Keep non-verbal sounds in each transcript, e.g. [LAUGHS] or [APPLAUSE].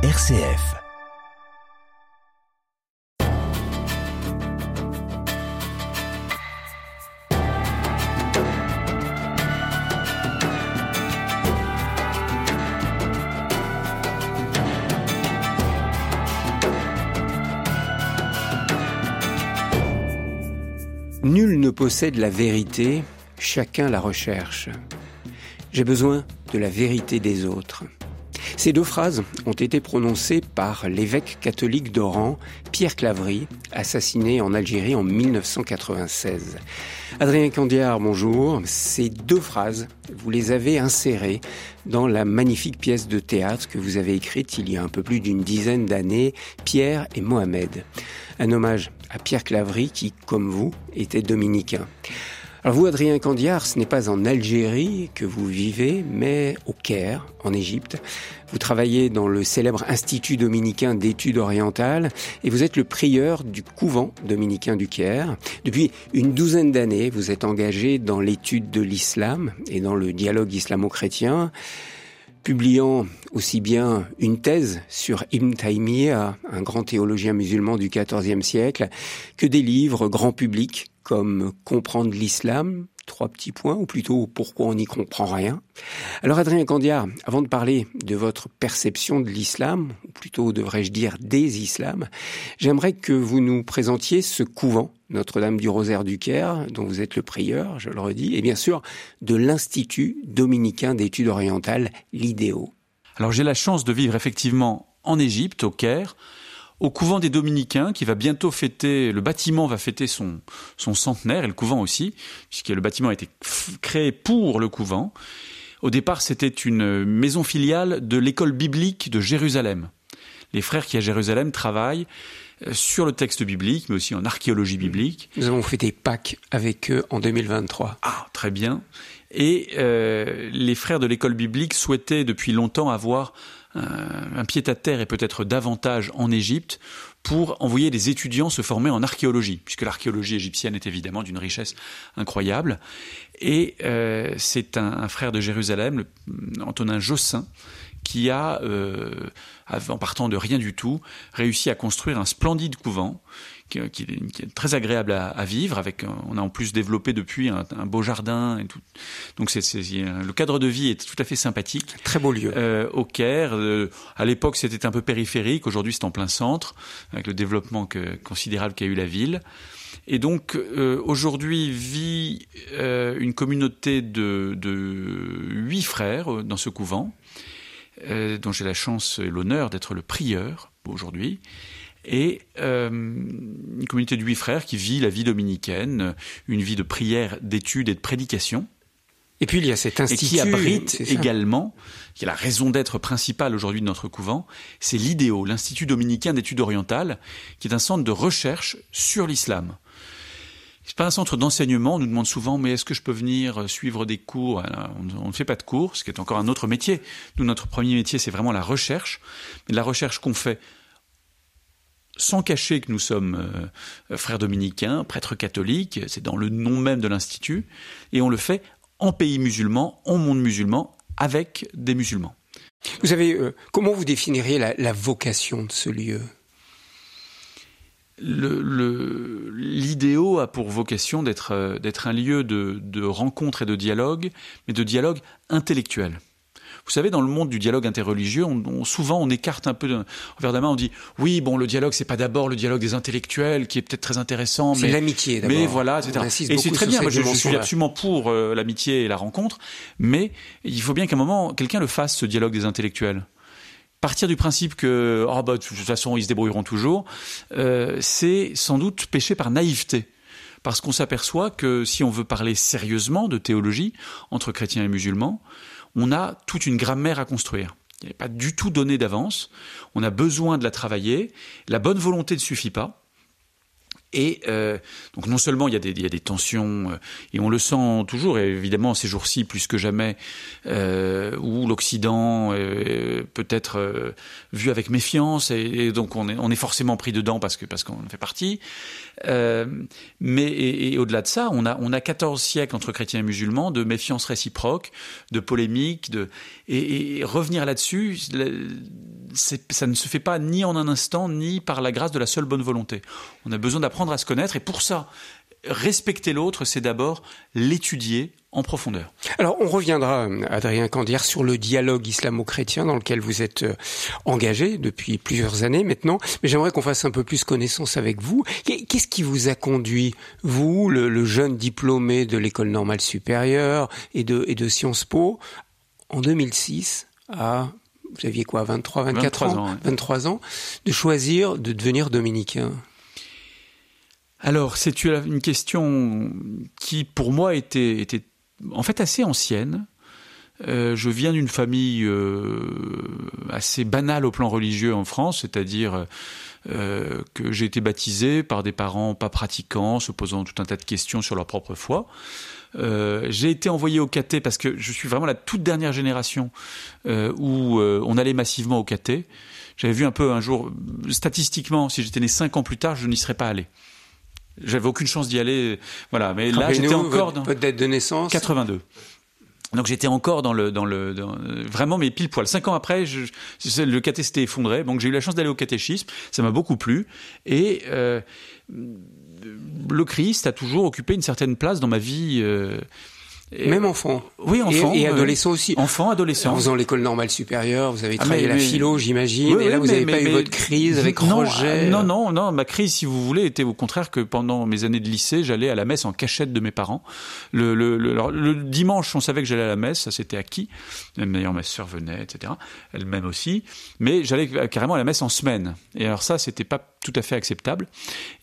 RCF. Nul ne possède la vérité, chacun la recherche. J'ai besoin de la vérité des autres. Ces deux phrases ont été prononcées par l'évêque catholique d'Oran, Pierre Claverie, assassiné en Algérie en 1996. Adrien Candiard, bonjour. Ces deux phrases, vous les avez insérées dans la magnifique pièce de théâtre que vous avez écrite il y a un peu plus d'une dizaine d'années, Pierre et Mohamed. Un hommage à Pierre Claverie qui, comme vous, était dominicain. Alors vous, Adrien Candiard, ce n'est pas en Algérie que vous vivez, mais au Caire, en Égypte. Vous travaillez dans le célèbre Institut dominicain d'études orientales et vous êtes le prieur du couvent dominicain du Caire. Depuis une douzaine d'années, vous êtes engagé dans l'étude de l'islam et dans le dialogue islamo-chrétien publiant aussi bien une thèse sur Ibn Taymiyyah, un grand théologien musulman du XIVe siècle, que des livres grand public comme Comprendre l'islam, trois petits points, ou plutôt pourquoi on n'y comprend rien. Alors Adrien Candiard, avant de parler de votre perception de l'islam, ou plutôt devrais-je dire des islams, j'aimerais que vous nous présentiez ce couvent Notre-Dame du Rosaire du Caire, dont vous êtes le prieur, je le redis, et bien sûr de l'Institut dominicain d'études orientales, l'IDEO. Alors j'ai la chance de vivre effectivement en Égypte, au Caire, au couvent des Dominicains qui va bientôt fêter, le bâtiment va fêter son, son centenaire et le couvent aussi, puisque le bâtiment a été créé pour le couvent. Au départ, c'était une maison filiale de l'école biblique de Jérusalem. Les frères qui à Jérusalem travaillent euh, sur le texte biblique, mais aussi en archéologie biblique. Nous avons fêté Pâques avec eux en 2023. Ah, très bien. Et euh, les frères de l'école biblique souhaitaient depuis longtemps avoir un pied-à-terre et peut-être davantage en Égypte pour envoyer des étudiants se former en archéologie, puisque l'archéologie égyptienne est évidemment d'une richesse incroyable. Et euh, c'est un, frère de Jérusalem, Antonin Jossin, qui a, euh, en partant de rien du tout, réussi à construire un splendide couvent qui, est, très agréable à, vivre. Avec, on a en plus développé depuis un, beau jardin et tout. Donc c'est, le cadre de vie est tout à fait sympathique. Très beau lieu. Euh, au Caire, euh, à l'époque c'était un peu périphérique. Aujourd'hui c'est en plein centre avec le développement que, considérable qu'a eu la ville. Et donc euh, aujourd'hui vit une communauté de, de huit frères dans ce couvent, dont j'ai la chance et l'honneur d'être le prieur aujourd'hui et euh, une communauté de huit frères qui vit la vie dominicaine, une vie de prière, d'études et de prédication. Et puis il y a cet institut et qui abrite également, qui est la raison d'être principale aujourd'hui de notre couvent, c'est l'IDEO, l'Institut dominicain d'études orientales, qui est un centre de recherche sur l'islam. C'est pas un centre d'enseignement. On nous demande souvent, mais est-ce que je peux venir suivre des cours? On, ne fait pas de cours, ce qui est encore un autre métier. Nous, notre premier métier, c'est vraiment la recherche, mais la recherche qu'on fait sans cacher que nous sommes euh, frères dominicains, prêtres catholiques, c'est dans le nom même de l'Institut, et on le fait en pays musulman, en monde musulman, avec des musulmans. Vous avez, euh, comment vous définiriez la, vocation de ce lieu? L'idéo a pour vocation d'être euh, un lieu de, de rencontre et de dialogue, mais de dialogue intellectuel. Vous savez, dans le monde du dialogue interreligieux, on, souvent on écarte un peu envers la main, on dit oui, bon, le dialogue, c'est pas d'abord le dialogue des intellectuels qui est peut-être très intéressant, mais l'amitié. Mais voilà, etc. Et c'est très bien. Moi, je, suis absolument pour euh, l'amitié et la rencontre, mais il faut bien qu'à un moment quelqu'un le fasse ce dialogue des intellectuels partir du principe que oh bah, de toute façon ils se débrouilleront toujours, euh, c'est sans doute péché par naïveté. Parce qu'on s'aperçoit que si on veut parler sérieusement de théologie entre chrétiens et musulmans, on a toute une grammaire à construire. Il n'est pas du tout donné d'avance. On a besoin de la travailler. La bonne volonté ne suffit pas. Et euh, donc non seulement il y a des, tensions, euh, et on le sent toujours, et évidemment ces jours-ci plus que jamais, euh, où l'Occident peut être vu avec méfiance, et, donc on est, on est forcément pris dedans parce que parce qu'on fait partie. Euh, mais et, au-delà de ça, on a on a 14 siècles entre chrétiens et musulmans de méfiance réciproque, de polémique, de et, et revenir là-dessus, ça ne se fait pas ni en un instant, ni par la grâce de la seule bonne volonté. On a besoin d'apprendre à se connaître, et pour ça, respecter l'autre, c'est d'abord l'étudier en profondeur. Alors, on reviendra, Adrien Candière, sur le dialogue islamo-chrétien dans lequel vous êtes euh, engagé depuis plusieurs années maintenant. Mais j'aimerais qu'on fasse un peu plus connaissance avec vous. Qu'est-ce qui vous a conduit, vous, le, jeune diplômé de l'école normale supérieure et de, et de Sciences Po, en 2006, à vous aviez quoi, 23, 24 ans, 23 ans, de choisir de devenir dominicain? Alors, c'est une question qui, pour moi, était, en fait assez ancienne. Euh, je viens d'une famille euh, assez banale au plan religieux en France, c'est-à-dire euh, que j'ai été baptisé par des parents pas pratiquants, se posant tout un tas de questions sur leur propre foi. j'ai été envoyé au caté parce que je suis vraiment la toute dernière génération où on allait massivement au caté. J'avais vu un peu un jour, statistiquement, si j'étais né cinq ans plus tard, je n'y serais pas allé. J'avais aucune chance d'y aller. Voilà, mais là j'étais encore dans votre date de naissance 82. Donc j'étais encore dans le dans le vraiment mais pile poil. Cinq ans après, je, le caté s'était effondré. Donc j'ai eu la chance d'aller au catéchisme. Ça m'a beaucoup plu et euh, le Christ a toujours occupé une certaine place dans ma vie. Euh, même enfant. Oui, enfant. Et, adolescent aussi. Enfant, adolescent. En faisant l'école normale supérieure, vous avez ah, travaillé la philo, j'imagine. et là, vous n'avez pas eu votre crise avec non, Roger. Non, non, non. Ma crise, si vous voulez, était au contraire que pendant mes années de lycée, j'allais à la messe en cachette de mes parents. Le, le, le, dimanche, on savait que j'allais à la messe, ça c'était acquis. D'ailleurs, ma sœur venait, etc. Elle-même aussi. Mais j'allais carrément à la messe en semaine. Et alors ça, c'était pas tout à fait acceptable.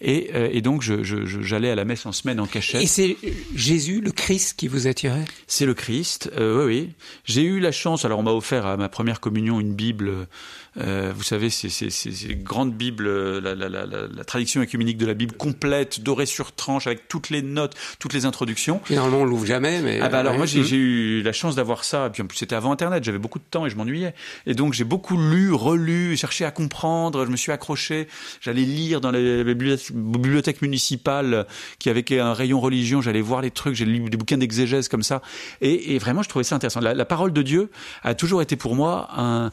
Et, euh, et donc, j'allais je, je, à la messe en semaine en cachette. Et c'est Jésus, le Christ, qui vous attirait C'est le Christ, euh, oui, oui. J'ai eu la chance, alors on m'a offert à ma première communion une Bible euh, vous savez, c'est ces grandes Bibles, euh, la, la, la, la, traduction écuménique de la Bible complète, dorée sur tranche, avec toutes les notes, toutes les introductions. Finalement, on l'ouvre jamais, mais. Ah bah alors moi, j'ai eu la chance d'avoir ça. Et puis en plus, c'était avant Internet. J'avais beaucoup de temps et je m'ennuyais. Et donc j'ai beaucoup lu, relu, cherché à comprendre. Je me suis accroché. J'allais lire dans les bibliothèques municipales qui avaient un rayon religion. J'allais voir les trucs. J'ai lu des bouquins d'exégèse comme ça. Et, et, vraiment, je trouvais ça intéressant. La, parole de Dieu a toujours été pour moi un,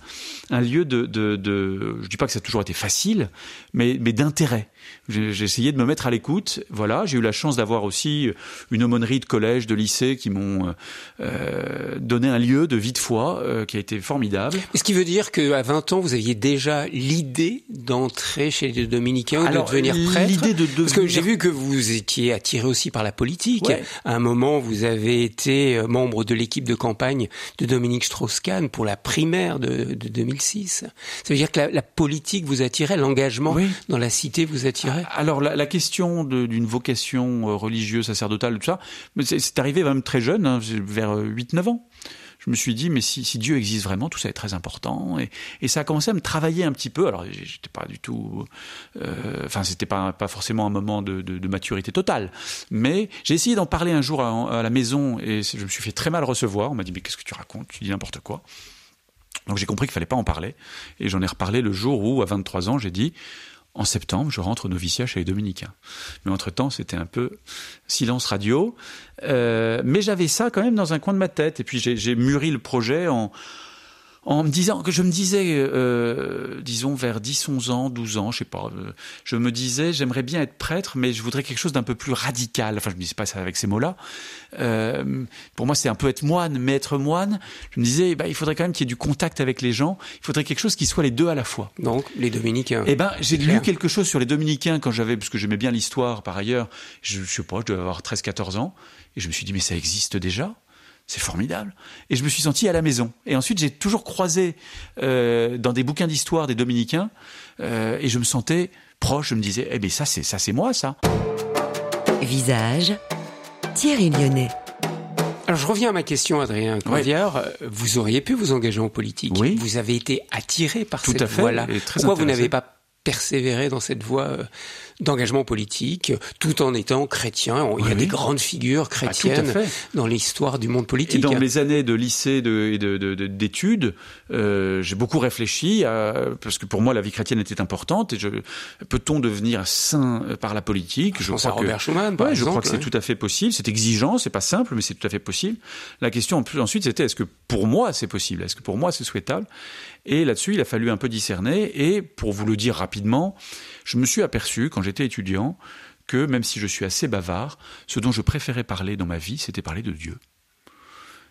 un lieu de de, de, je dis pas que ça a toujours été facile, mais, mais d'intérêt. J'ai essayé de me mettre à l'écoute. Voilà, j'ai eu la chance d'avoir aussi une aumônerie de collège, de lycée qui m'ont euh, donné un lieu de vie de foi euh, qui a été formidable. Ce qui veut dire qu'à 20 ans, vous aviez déjà l'idée d'entrer chez les dominicains ou de devenir prêtre? L'idée de Parce que j'ai vu que vous étiez attiré aussi par la politique. À un moment, vous avez été euh, membre de l'équipe de campagne de Dominique Strauss-Kahn pour la primaire de, de 2006. Ça veut dire que la, la politique vous attirait, l'engagement dans la cité vous attirait Alors la, la question d'une vocation euh, religieuse, sacerdotale, tout ça, c'est arrivé même très jeune, hein, vers 8-9 euh, ans je me suis dit, mais si, si, Dieu existe vraiment, tout ça est très important. Et, et, ça a commencé à me travailler un petit peu. Alors, j'étais pas du tout, euh, enfin, c'était pas, pas forcément un moment de, de, de maturité totale. Mais j'ai essayé d'en parler un jour à, à, la maison et je me suis fait très mal recevoir. On m'a dit, mais qu'est-ce que tu racontes? Tu dis n'importe quoi. Donc j'ai compris qu'il fallait pas en parler. Et j'en ai reparlé le jour où, à 23 ans, j'ai dit, en septembre, je rentre au noviciat chez les dominicains. Mais entre-temps, c'était un peu silence radio. Euh, mais j'avais ça quand même dans un coin de ma tête. Et puis j'ai mûri le projet en, en me disant que je me disais, euh, disons vers 10, 11 ans, 12 ans, je sais pas, euh, je me disais, j'aimerais bien être prêtre, mais je voudrais quelque chose d'un peu plus radical. Enfin, je me disais pas ça avec ces mots-là. Euh, pour moi, c'est un peu être moine, mais être moine, je me disais, bah, il faudrait quand même qu'il y ait du contact avec les gens. Il faudrait quelque chose qui soit les deux à la fois. Donc, les dominicains. Eh ben, j'ai lu quelque chose sur les dominicains quand j'avais, parce que j'aimais bien l'histoire par ailleurs. Je, je sais pas, je devais avoir 13, 14 ans. Et je me suis dit, mais ça existe déjà c'est formidable. Et je me suis senti à la maison. Et ensuite, j'ai toujours croisé euh, dans des bouquins d'histoire des dominicains, euh, et je me sentais proche. Je me disais, eh bien, ça, c'est ça, c'est moi, ça. Visage, Thierry Lyonnais. Alors je reviens à ma question, Adrien Cordière. Vous auriez pu vous engager en politique. Oui. Vous avez été attiré par cette voie-là. Pourquoi vous n'avez pas persévéré dans cette voie euh, d'engagement politique, tout en étant chrétien. Il y a des grandes figures ah, chrétiennes dans l'histoire du monde politique. Et dans mes années de lycée et d'études, euh, j'ai beaucoup réfléchi, parce que pour moi la vie chrétienne était importante. Et peut-on devenir saint par la politique? Je, crois que, Robert Schuman, par je crois que c'est tout à fait possible. C'est exigeant, c'est pas simple, mais c'est tout à fait possible. La question ensuite, c'était est-ce que pour moi c'est possible? Est-ce que pour moi c'est souhaitable? Et là-dessus, il a fallu un peu discerner. Et pour vous le dire rapidement, je me suis aperçu quand j'étais étudiant que même si je suis assez bavard, ce dont je préférais parler dans ma vie, c'était parler de Dieu.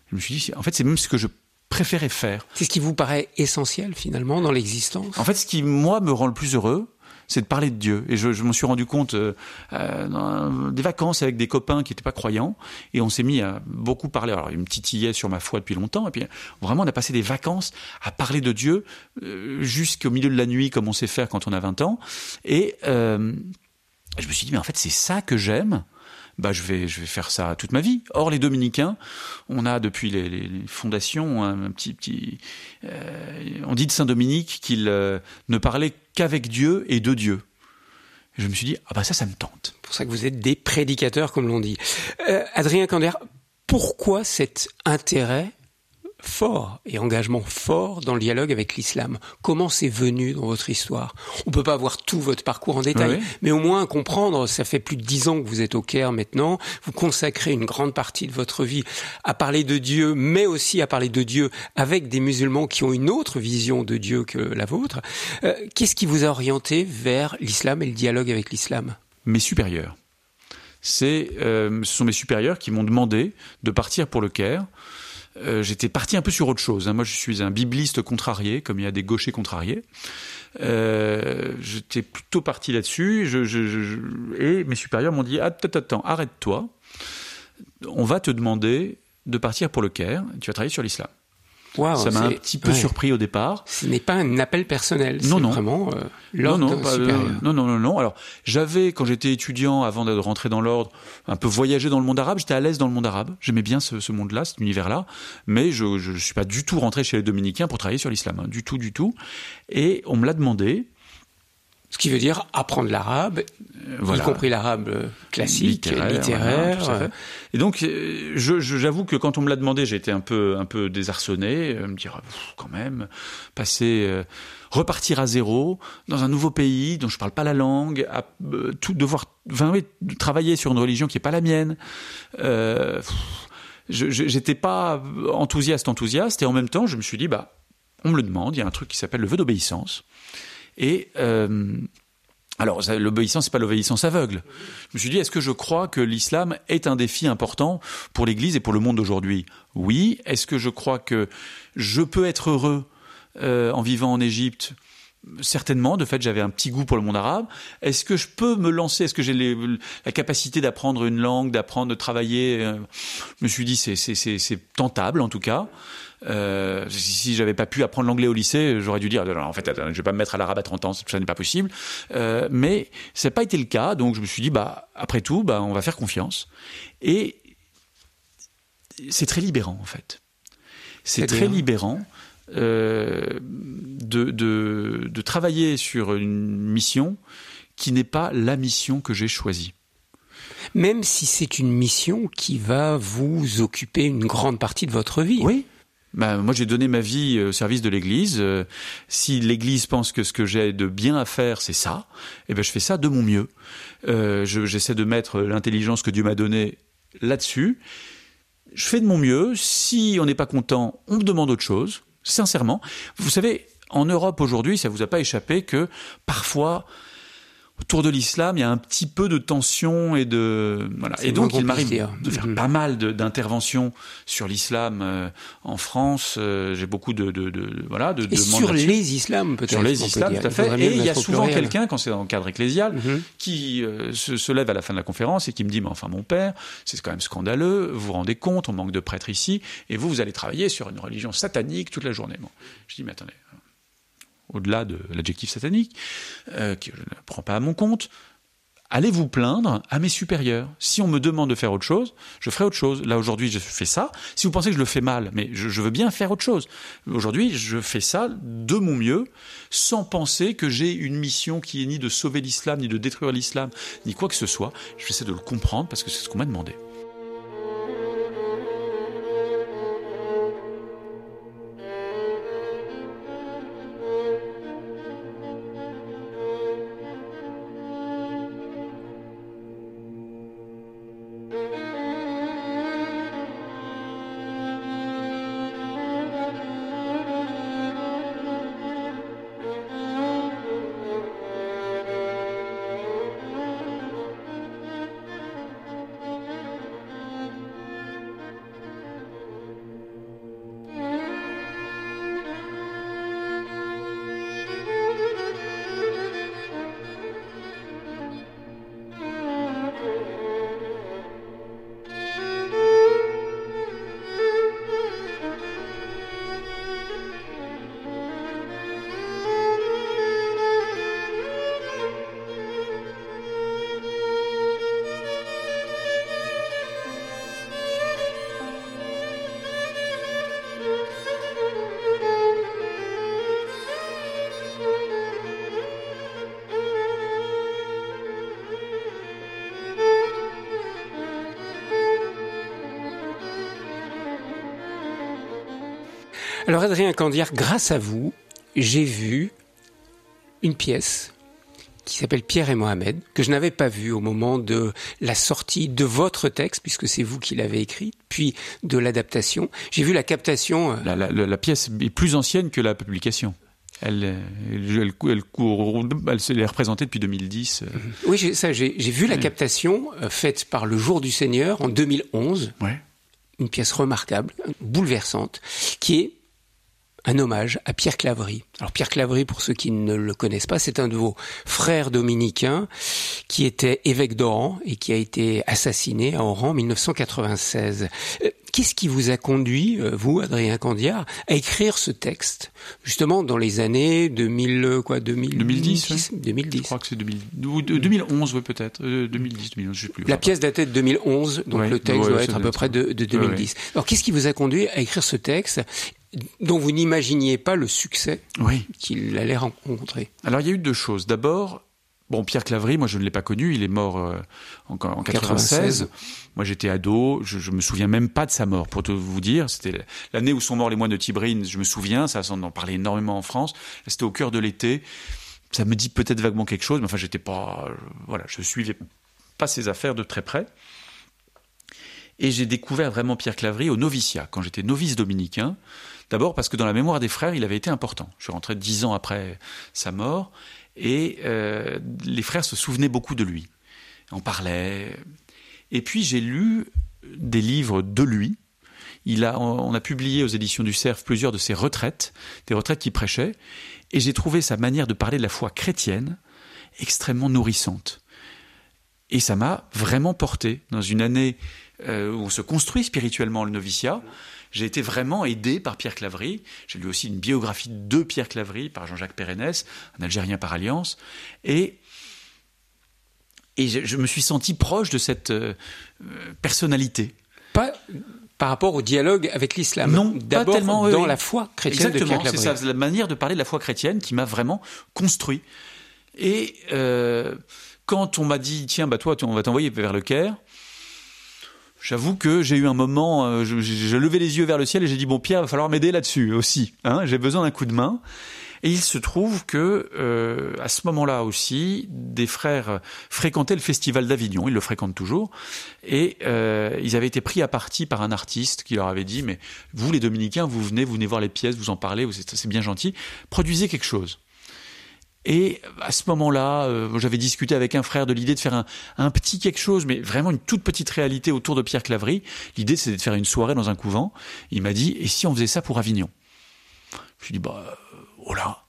Je me suis dit, en fait, c'est même ce que je préférais faire. C'est ce qui vous paraît essentiel finalement dans l'existence? En fait, ce qui, moi, me rend le plus heureux, c'est de parler de Dieu. Et je, m'en suis rendu compte euh, euh dans des vacances avec des copains qui n'étaient pas croyants, et on s'est mis à beaucoup parler. Alors, il me titillait sur ma foi depuis longtemps, et puis vraiment, on a passé des vacances à parler de Dieu euh, jusqu'au milieu de la nuit, comme on sait faire quand on a 20 ans. Et je me suis dit, mais en fait, c'est ça que j'aime bah je vais je vais faire ça toute ma vie. Or les dominicains, on a depuis les, fondations un, petit petit euh, on dit de Saint Dominique qu'il euh, ne parlait qu'avec Dieu et de Dieu. je me suis dit ah bah ça ça me tente. C'est pour ça que vous êtes des prédicateurs comme l'on dit. Euh, Adrien Cander, pourquoi cet intérêt fort et engagement fort dans le dialogue avec l'islam. Comment c'est venu dans votre histoire? On peut pas avoir tout votre parcours en détail, mais au moins comprendre, ça fait plus de dix ans que vous êtes au Caire maintenant, vous consacrez une grande partie de votre vie à parler de Dieu, mais aussi à parler de Dieu avec des musulmans qui ont une autre vision de Dieu que la vôtre. Euh, qu'est-ce qui vous a orienté vers l'islam et le dialogue avec l'islam? Mes supérieurs. C'est, euh, ce sont mes supérieurs qui m'ont demandé de partir pour le Caire euh, j'étais parti un peu sur autre chose. Hein. Moi, je suis un bibliste contrarié, comme il y a des gauchers contrariés. Euh, j'étais plutôt parti là-dessus. Et mes supérieurs m'ont dit attends, attends, arrête-toi. On va te demander de partir pour le Caire. Tu vas travailler sur l'islam ça m'a un petit peu surpris au départ. Ce n'est pas un appel personnel, c'est vraiment euh, l'ordre non, non, supérieur. non, non, non, non. Alors, j'avais, quand j'étais étudiant, avant de rentrer dans l'ordre, un peu voyagé dans le monde arabe. J'étais à l'aise dans le monde arabe. J'aimais bien ce, ce monde-là, cet univers-là. Mais je ne suis pas du tout rentré chez les dominicains pour travailler sur l'islam. Hein. du tout, du tout. Et on me l'a demandé. Ce qui veut dire apprendre l'arabe, y compris l'arabe euh, classique, littéraire. et donc, euh, j'avoue que quand on me l'a demandé, j'ai été un peu, un peu désarçonné, euh, me dire quand même, passer, repartir à zéro dans un nouveau pays dont je parle pas la langue, à, tout devoir, enfin, oui, travailler sur une religion qui est pas la mienne. Euh, J'étais pas enthousiaste, enthousiaste, et en même temps, je me suis dit, bah, on me le demande, il y a un truc qui s'appelle le vœu d'obéissance. Et euh, alors, l'obéissance, c'est pas l'obéissance aveugle. Je me suis dit, est-ce que je crois que l'islam est un défi important pour l'Église et pour le monde d'aujourd'hui? Oui. Est-ce que je crois que je peux être heureux euh, en vivant en Égypte Certainement, de fait, j'avais un petit goût pour le monde arabe. Est-ce que je peux me lancer? Est-ce que j'ai la capacité d'apprendre une langue, d'apprendre, de travailler? Euh, Je me suis dit, c'est tentable en tout cas. Euh, si j'avais pas pu apprendre l'anglais au lycée, j'aurais dû dire en fait, je vais pas me mettre à l'arabe à 30 ans, ça n'est pas possible. Euh, mais ça n'a pas été le cas, donc je me suis dit bah après tout, bah on va faire confiance. Et c'est très libérant en fait. C'est très libérant. Euh, de, de, de, travailler sur une mission qui n'est pas la mission que j'ai choisie. Même si c'est une mission qui va vous occuper une grande partie de votre vie. Oui, bah, moi, j'ai donné ma vie euh, au service de l'Église. Euh, si l'Église pense que ce que j'ai de bien à faire, c'est ça, eh ben, je fais ça de mon mieux. Euh, J'essaie de mettre l'intelligence que Dieu m'a donnée là-dessus. Je fais de mon mieux. Si on n'est pas content, on me demande autre chose. Sincèrement, vous savez, en Europe aujourd'hui, ça vous a pas échappé que parfois autour de l'islam, il y a un petit peu de tension et de voilà. Et donc il m'arrive de faire mm-hmm. pas mal d'interventions sur l'islam euh, en France. Euh, j'ai beaucoup de, de, de, voilà de, et sur les islams peut-être. Sur les islams, tout à fait. Et il y a souvent quelqu'un quand c'est dans le cadre ecclésial mm-hmm. qui euh, se, se, lève à la fin de la conférence et qui me dit mais enfin mon père, c'est quand même scandaleux. Vous vous rendez compte, on manque de prêtres ici et vous vous allez travailler sur une religion satanique toute la journée. Bon. Je dis mais attendez au-delà de l'adjectif satanique, euh, que je ne prends pas à mon compte. allez vous plaindre à mes supérieurs. Si on me demande de faire autre chose, je ferai autre chose. Là aujourd'hui, je fais ça. Si vous pensez que je le fais mal, mais je, veux bien faire autre chose. Aujourd'hui, je fais ça de mon mieux, sans penser que j'ai une mission qui est ni de sauver l'islam, ni de détruire l'islam, ni quoi que ce soit. Je vais essayer de le comprendre parce que c'est ce qu'on m'a demandé. Alors Adrien Candière, grâce à vous, j'ai vu une pièce qui s'appelle Pierre et Mohamed, que je n'avais pas vue au moment de la sortie de votre texte, puisque c'est vous qui l'avez écrit, puis de l'adaptation. J'ai vu la captation. Euh, la, pièce est plus ancienne que la publication. Elle, elle, elle, elle, est représentée depuis 2010. Euh. Oui, ça, j'ai vu la captation euh, faite par Le Jour du Seigneur en 2011. Ouais. Une pièce remarquable, bouleversante, qui est un hommage à Pierre Claverie. Alors Pierre Claverie, pour ceux qui ne le connaissent pas, c'est un de vos frères dominicains qui était évêque d'Oran et qui a été assassiné à Oran en 1996. Euh, qu'est-ce qui vous a conduit, euh, vous, Adrien Candiard, à écrire ce texte, justement dans les années 2000, quoi, 2010, 2010. Je crois que c'est 2011, oui, peut-être, 2010, 2011, je sais plus. La pièce datait de 2011, donc le texte doit être à peu près de, de 2010. Alors, qu'est-ce qui vous a conduit à écrire ce texte dont vous n'imaginiez pas le succès qu'il allait rencontrer. Alors il y a eu deux choses. D'abord, bon Pierre Claverie, moi je ne l'ai pas connu, il est mort euh, en, en 96. Moi j'étais ado, je, je me souviens même pas de sa mort. Pour te vous dire, c'était l'année où sont morts les moines de Tibrine. Je me souviens, ça on en parlait énormément en France. C'était au cœur de l'été. Ça me dit peut-être vaguement quelque chose, mais enfin j'étais pas, voilà, je suivais pas ses affaires de très près. Et j'ai découvert vraiment Pierre Claverie au noviciat, quand j'étais novice dominicain. D'abord parce que dans la mémoire des frères, il avait été important. Je suis rentré dix ans après sa mort, et euh, les frères se souvenaient beaucoup de lui, en parlaient. Et puis j'ai lu des livres de lui. Il on a publié aux éditions du Cerf plusieurs de ses retraites, des retraites qu'il prêchait, et j'ai trouvé sa manière de parler de la foi chrétienne extrêmement nourrissante. Et ça m'a vraiment porté dans une année euh, où on se construit spirituellement le noviciat. J'ai été vraiment aidé par Pierre Claverie. J'ai lu aussi une biographie de Pierre Claverie par Jean-Jacques Pérennes, un Algérien par alliance. Et, et je, me suis senti proche de cette euh, personnalité. Pas par rapport au dialogue avec l'islam. Non, d'abord tellement dans la foi chrétienne Exactement, c'est ça, la manière de parler de la foi chrétienne qui m'a vraiment construit. Et euh, quand on m'a dit tiens bah toi on va t'envoyer vers le Caire, J'avoue que j'ai eu un moment, euh, j'ai levé les yeux vers le ciel et j'ai dit bon Pierre, va falloir m'aider là-dessus aussi. Hein, j'ai besoin d'un coup de main. Et il se trouve que euh, à ce moment-là aussi, des frères fréquentaient le festival d'Avignon. Ils le fréquentent toujours, et euh, ils avaient été pris à partie par un artiste qui leur avait dit mais vous les dominicains, vous venez, vous venez voir les pièces, vous en parlez, c'est bien gentil, produisez quelque chose. Et à ce moment-là, euh, j'avais discuté avec un frère de l'idée de faire un, petit quelque chose, mais vraiment une toute petite réalité autour de Pierre Claverie. L'idée, c'était de faire une soirée dans un couvent. Il m'a dit, et si on faisait ça pour Avignon? Je lui ai dit, bah, oh là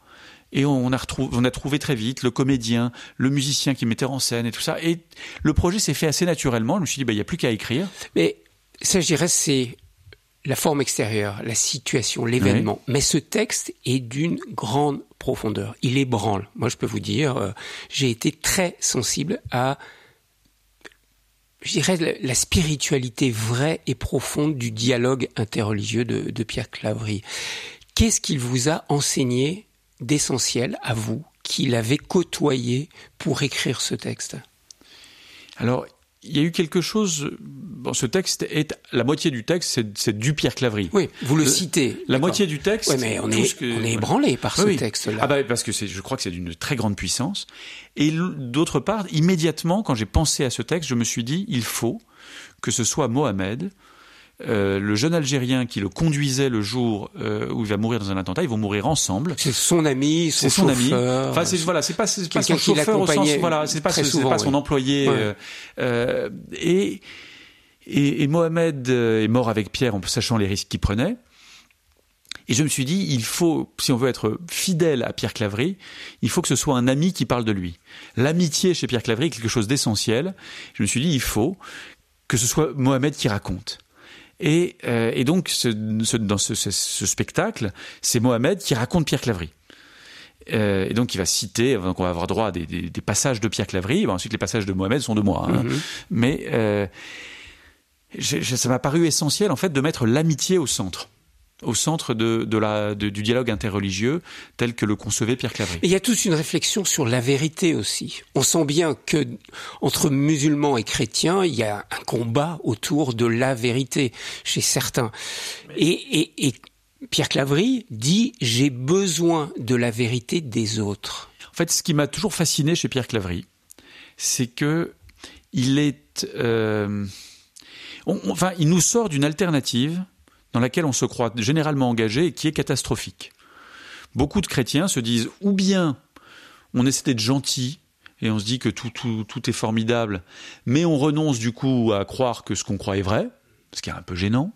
et on a, retrouvé, on a trouvé très vite le comédien, le musicien qui mettait en scène et tout ça. Et le projet s'est fait assez naturellement. Je me suis dit, bah, il n'y a plus qu'à écrire. Mais ça, je dirais, c'est la forme extérieure, la situation, l'événement. Mais ce texte est d'une grande profondeur. Il ébranle. Moi, je peux vous dire, euh, j'ai été très sensible à, je dirais, la, spiritualité vraie et profonde du dialogue interreligieux de, de Pierre Clavry. Qu'est-ce qu'il vous a enseigné d'essentiel à vous, qui l'avez côtoyé pour écrire ce texte? Alors, il y a eu quelque chose. Bon, ce texte est la moitié du texte, c'est du Pierre Clavry. Oui, vous le, citez. La moitié du texte. Oui, mais on est, on est ébranlé par ce texte-là. Ah bah parce que je crois que c'est d'une très grande puissance. Et d'autre part, immédiatement, quand j'ai pensé à ce texte, je me suis dit, il faut que ce soit Mohamed euh, le jeune Algérien qui le conduisait le jour euh, où il va mourir dans un attentat, ils vont mourir ensemble. C'est son ami, son, son ami. Enfin, c'est voilà, c'est pas, pas son chauffeur au sens, voilà, c'est pas, pas son employé. Euh, et, et, et Mohamed est mort avec Pierre en sachant les risques qu'il prenait. Et je me suis dit, il faut, si on veut être fidèle à Pierre Clavry, il faut que ce soit un ami qui parle de lui. L'amitié chez Pierre Clavry est quelque chose d'essentiel. Je me suis dit, il faut que ce soit Mohamed qui raconte. Et, euh, et donc, ce, ce, dans ce, ce spectacle, c'est Mohamed qui raconte Pierre Clavry. Euh, et donc il va citer, donc on va avoir droit à des, des, des passages de Pierre Clavry. Bon, ensuite les passages de Mohamed sont de moi, hein. mm-hmm. mais euh, ça m'a paru essentiel en fait de mettre l'amitié au centre au centre de, de la, de, du dialogue interreligieux tel que le concevait Pierre Clavry. il y a toute une réflexion sur la vérité aussi. On sent bien que entre musulmans et chrétiens, il y a un combat autour de la vérité chez certains. Et, et, et Pierre Clavry dit j'ai besoin de la vérité des autres. En fait, ce qui m'a toujours fasciné chez Pierre Clavry, c'est que il est, euh, on, enfin, il nous sort d'une alternative dans laquelle on se croit généralement engagé et qui est catastrophique. Beaucoup de chrétiens se disent ou bien on essaie d'être gentil et on se dit que tout, est formidable, mais on renonce du coup à croire que ce qu'on croit est vrai, ce qui est un peu gênant,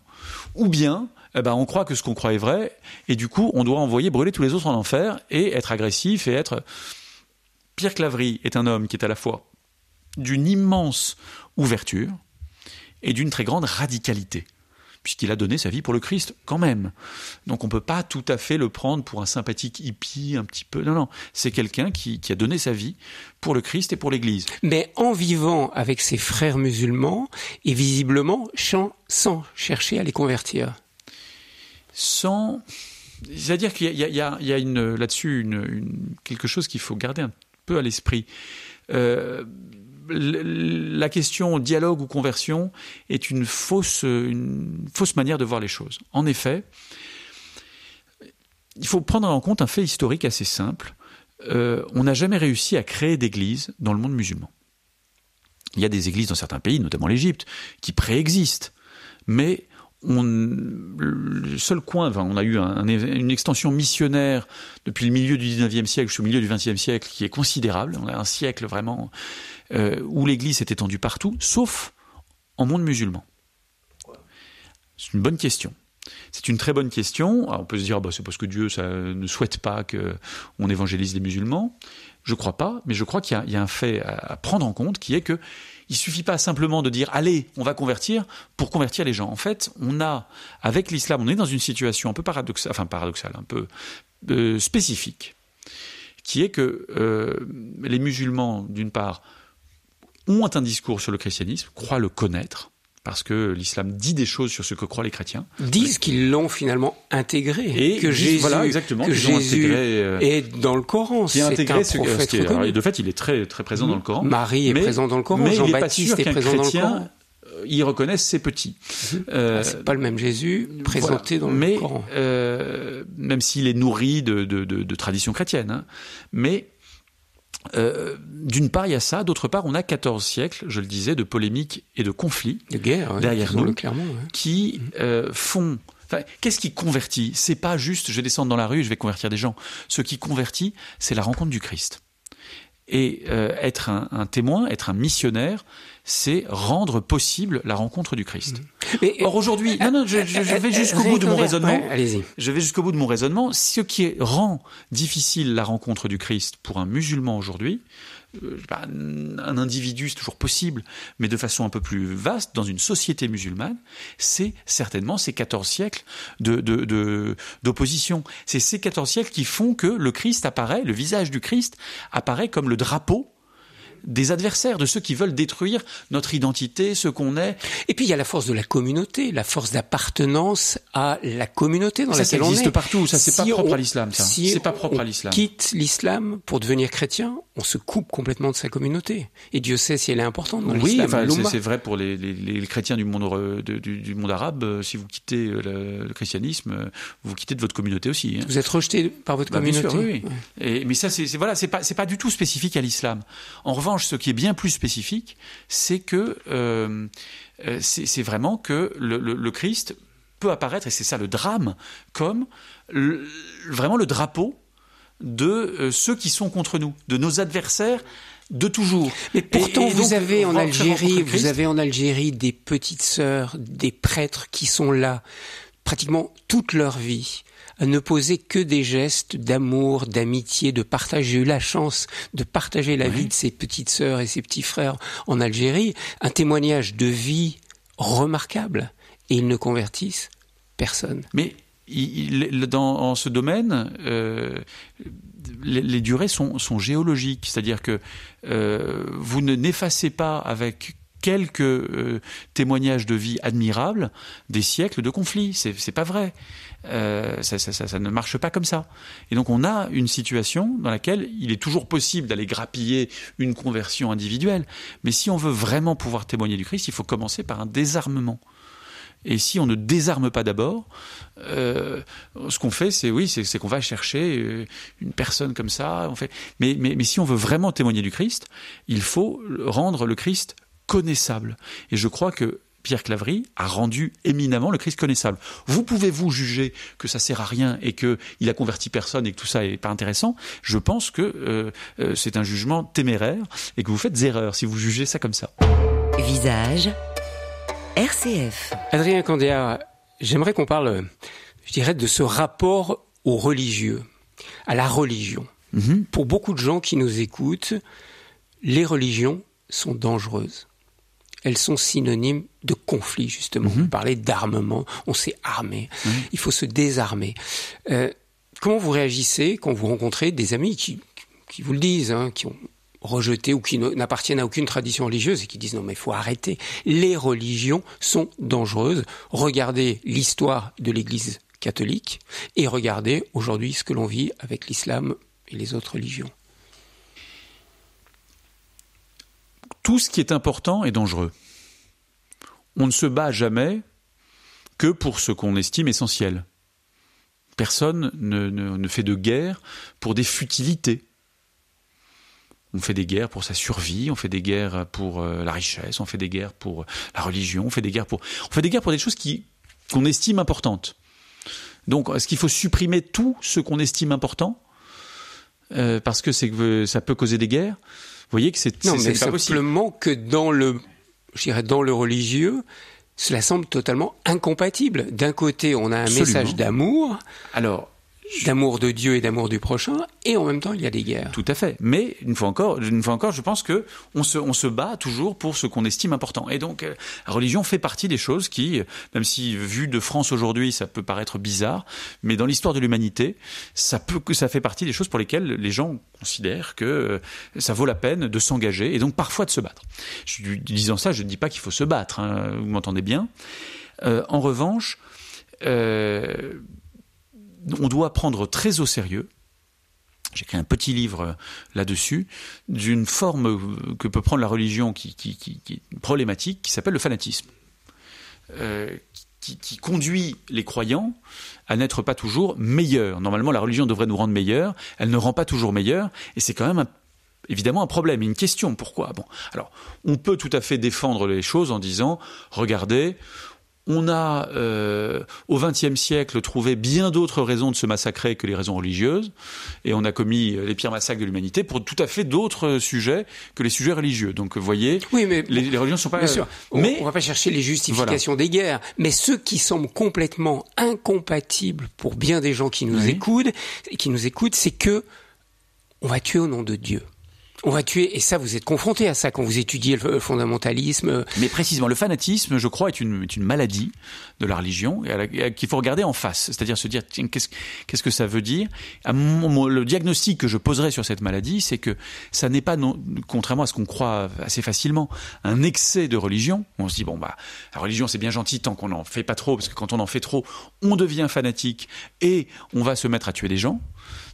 ou bien eh ben, on croit que ce qu'on croit est vrai, et du coup on doit envoyer brûler tous les autres en enfer et être agressif et être... Pierre Clavry est un homme qui est à la fois d'une immense ouverture et d'une très grande radicalité puisqu'il a donné sa vie pour le Christ quand même. Donc on peut pas tout à fait le prendre pour un sympathique hippie un petit peu. Non, non, c'est quelqu'un qui, qui, a donné sa vie pour le Christ et pour l'Église. Mais en vivant avec ses frères musulmans et visiblement sans chercher à les convertir. Sans... C'est-à-dire qu'il y, y, y a, une, là-dessus une, une, quelque chose qu'il faut garder un peu à l'esprit. Euh, la question dialogue ou conversion est une fausse, manière de voir les choses. En effet, il faut prendre en compte un fait historique assez simple. Euh, on n'a jamais réussi à créer d'églises dans le monde musulman. Il y a des églises dans certains pays, notamment l'Égypte, qui préexistent. Mais le seul coin, on a eu un, une extension missionnaire depuis le milieu du 19e siècle jusqu'au milieu du 20e siècle qui est considérable. On a un siècle vraiment euh, où l'Église s'est étendue partout, sauf en monde musulman C'est une bonne question. C'est une très bonne question. On peut se dire, bah, c'est parce que Dieu ne souhaite pas qu'on évangélise les musulmans. Je ne crois pas, mais je crois qu'il y, y, a un fait à, prendre en compte qui est que il suffit pas simplement de dire allez, on va convertir pour convertir les gens. En fait, on a avec l'islam, on est dans une situation un peu paradoxale, enfin paradoxale, un peu euh, spécifique, qui est que euh, les musulmans, d'une part, ont un discours sur le christianisme, croient le connaître, parce que l'islam dit des choses sur ce que croient les chrétiens. Disent qu'ils l'ont finalement intégré. Et que Jésus, voilà, exactement, que Jésus intégré, euh, est dans le Coran. Qui est intégré, ce, ce qui est, alors, de fait, il est très, très présent dans le Coran. Marie est présent dans le Coran. Jean-Baptiste est, est, présent chrétien, dans le Coran. Ils reconnaissent ses petits. Mmh. Euh, ah, c'est pas le même Jésus présenté voilà. dans mais, le Coran. Euh, même s'il est nourri de, de, de, de tradition chrétienne. Hein. Mais euh, d'une part, il y a ça. D'autre part, on a 14 siècles, je le disais, de polémiques et de conflits de guerre, derrière nous, clairement, ouais. qui euh, font. Enfin, qu'est-ce qui convertit? C'est pas juste je vais descendre dans la rue, je vais convertir des gens. Ce qui convertit, c'est la rencontre du Christ. Et euh, être un, un, témoin, être un missionnaire, c'est rendre possible la rencontre du Christ. Mmh. Mais, Or aujourd'hui, non, non, je, je, je vais jusqu'au bout de mon raisonnement. Ouais, allez-y. Je vais jusqu'au bout de mon raisonnement. Ce qui rend difficile la rencontre du Christ pour un musulman aujourd'hui, euh, un individu, c'est toujours possible, mais de façon un peu plus vaste, dans une société musulmane, c'est certainement ces 14 siècles d'opposition. De, de, c'est ces 14 siècles qui font que le Christ apparaît, le visage du Christ apparaît comme le drapeau des adversaires, de ceux qui veulent détruire notre identité, ce qu'on est. Et puis il y a la force de la communauté, la force d'appartenance à la communauté dans laquelle on est. Ça existe partout, ça c'est pas propre à l'islam. Ça, si c'est pas propre à l'islam. Quitte l'islam pour devenir chrétien, on se coupe complètement de sa communauté. Et Dieu sait si elle est importante dans oui, l'islam. Oui, c'est vrai pour les, les, les, chrétiens du monde du, monde arabe. Euh, si vous quittez euh, le, christianisme, euh, vous quittez de votre communauté aussi. Hein. Vous êtes rejeté par votre bah, communauté. Bien sûr, oui. Et, mais ça, c'est voilà, c'est pas c'est pas du tout spécifique à l'islam. En revanche, ce qui est bien plus spécifique, c'est que euh, euh, c'est vraiment que le, Christ peut apparaître, et c'est ça le drame, comme vraiment le drapeau de euh, ceux qui sont contre nous, de nos adversaires de toujours. Mais pourtant, vous avez en Algérie, vous avez en Algérie des petites sœurs, des prêtres qui sont là pratiquement toute leur vie à ne poser que des gestes d'amour, d'amitié, de partage. J'ai eu la chance de partager la vie de ses petites sœurs et ses petits frères en Algérie, un témoignage de vie remarquable. Et ils ne convertissent personne. Mais dans ce domaine, euh, les, durées sont, géologiques, c'est-à-dire que euh, vous ne n'effacez pas avec quelques euh, témoignages de vie admirables des siècles de conflits. C'est pas vrai. Euh, ça, ne marche pas comme ça. Et donc on a une situation dans laquelle il est toujours possible d'aller grappiller une conversion individuelle. Mais si on veut vraiment pouvoir témoigner du Christ, il faut commencer par un désarmement. Et si on ne désarme pas d'abord, euh, ce qu'on fait, c'est oui, c'est qu'on va chercher euh, une personne comme ça. Fait, mais, mais, mais si on veut vraiment témoigner du Christ, il faut rendre le Christ connaissable. Et je crois que Pierre Claverie a rendu éminemment le Christ connaissable. Vous pouvez vous juger que ça sert à rien et que il a converti personne et que tout ça est pas intéressant. Je pense que euh, euh, c'est un jugement téméraire et que vous faites erreur si vous jugez ça comme ça. Visage RCF. Adrien Candéa, j'aimerais qu'on parle, je dirais, de ce rapport au religieux, à la religion. Mhm. Pour beaucoup de gens qui nous écoutent, les religions sont dangereuses elles sont synonymes de conflit, justement. Mhm. Vous parlez d'armement, on s'est armé, mhm. il faut se désarmer. Euh, comment vous réagissez quand vous rencontrez des amis qui, qui vous le disent, hein, qui ont rejeté ou qui n'appartiennent à aucune tradition religieuse et qui disent non mais il faut arrêter. Les religions sont dangereuses. Regardez l'histoire de l'Église catholique et regardez aujourd'hui ce que l'on vit avec l'islam et les autres religions. Tout ce qui est important est dangereux. On ne se bat jamais que pour ce qu'on estime essentiel. Personne ne, fait de guerre pour des futilités. On fait des guerres pour sa survie, on fait des guerres pour euh, la richesse, on fait des guerres pour la religion, on fait des guerres pour, on fait des guerres pour des choses qu'on estime importantes. Donc, est-ce qu'il faut supprimer tout ce qu'on estime important? Euh, parce que ça peut causer des guerres? Voyez que c'est non, mais simplement que dans le, je dirais dans le religieux, cela semble totalement incompatible. D'un côté, on a un message d'amour. Alors, d'amour de Dieu et d'amour du prochain, et en même temps il y a des guerres. Tout à fait. Mais une fois encore, une fois encore, je pense que on se, on se bat toujours pour ce qu'on estime important. Et donc, euh, la religion fait partie des choses qui, même si vu de France aujourd'hui, ça peut paraître bizarre, mais dans l'histoire de l'humanité, ça peut ça fait partie des choses pour lesquelles les gens considèrent que euh, ça vaut la peine de s'engager et donc parfois de se battre. Je, disant ça, je ne dis pas qu'il faut se battre. Hein, vous m'entendez bien. Euh, en revanche. Euh, on doit prendre très au sérieux j'ai écrit un petit livre là-dessus, d'une forme que peut prendre la religion qui, est problématique, qui s'appelle le fanatisme, euh, qui, conduit les croyants à n'être pas toujours meilleurs. Normalement, la religion devrait nous rendre meilleurs, elle ne rend pas toujours meilleurs, et c'est quand même évidemment un problème, une question. Pourquoi? Bon, alors, on peut tout à fait défendre les choses en disant, regardez, on a, euh, au XXe siècle, trouvé bien d'autres raisons de se massacrer que les raisons religieuses, et on a commis les pires massacres de l'humanité pour tout à fait d'autres sujets que les sujets religieux. Donc, vous voyez, oui, mais les, les religions sont pas. Bien sûr. Mais on, va pas chercher les justifications des guerres, mais ceux qui semblent complètement incompatibles pour bien des gens qui nous écoutent, qui nous écoutent, c'est que on va tuer au nom de Dieu. On va tuer, et ça, vous êtes confronté à ça quand vous étudiez le fondamentalisme. Mais précisément, le fanatisme, je crois, est une, maladie de la religion qu'il faut regarder en face. C'est-à-dire se dire, tiens, qu'est-ce que ça veut dire? Le diagnostic que je poserai sur cette maladie, c'est que ça n'est pas, contrairement à ce qu'on croit assez facilement, un excès de religion. On se dit, bon, bah, la religion, c'est bien gentil tant qu'on n'en fait pas trop, parce que quand on en fait trop, on devient fanatique et on va se mettre à tuer des gens.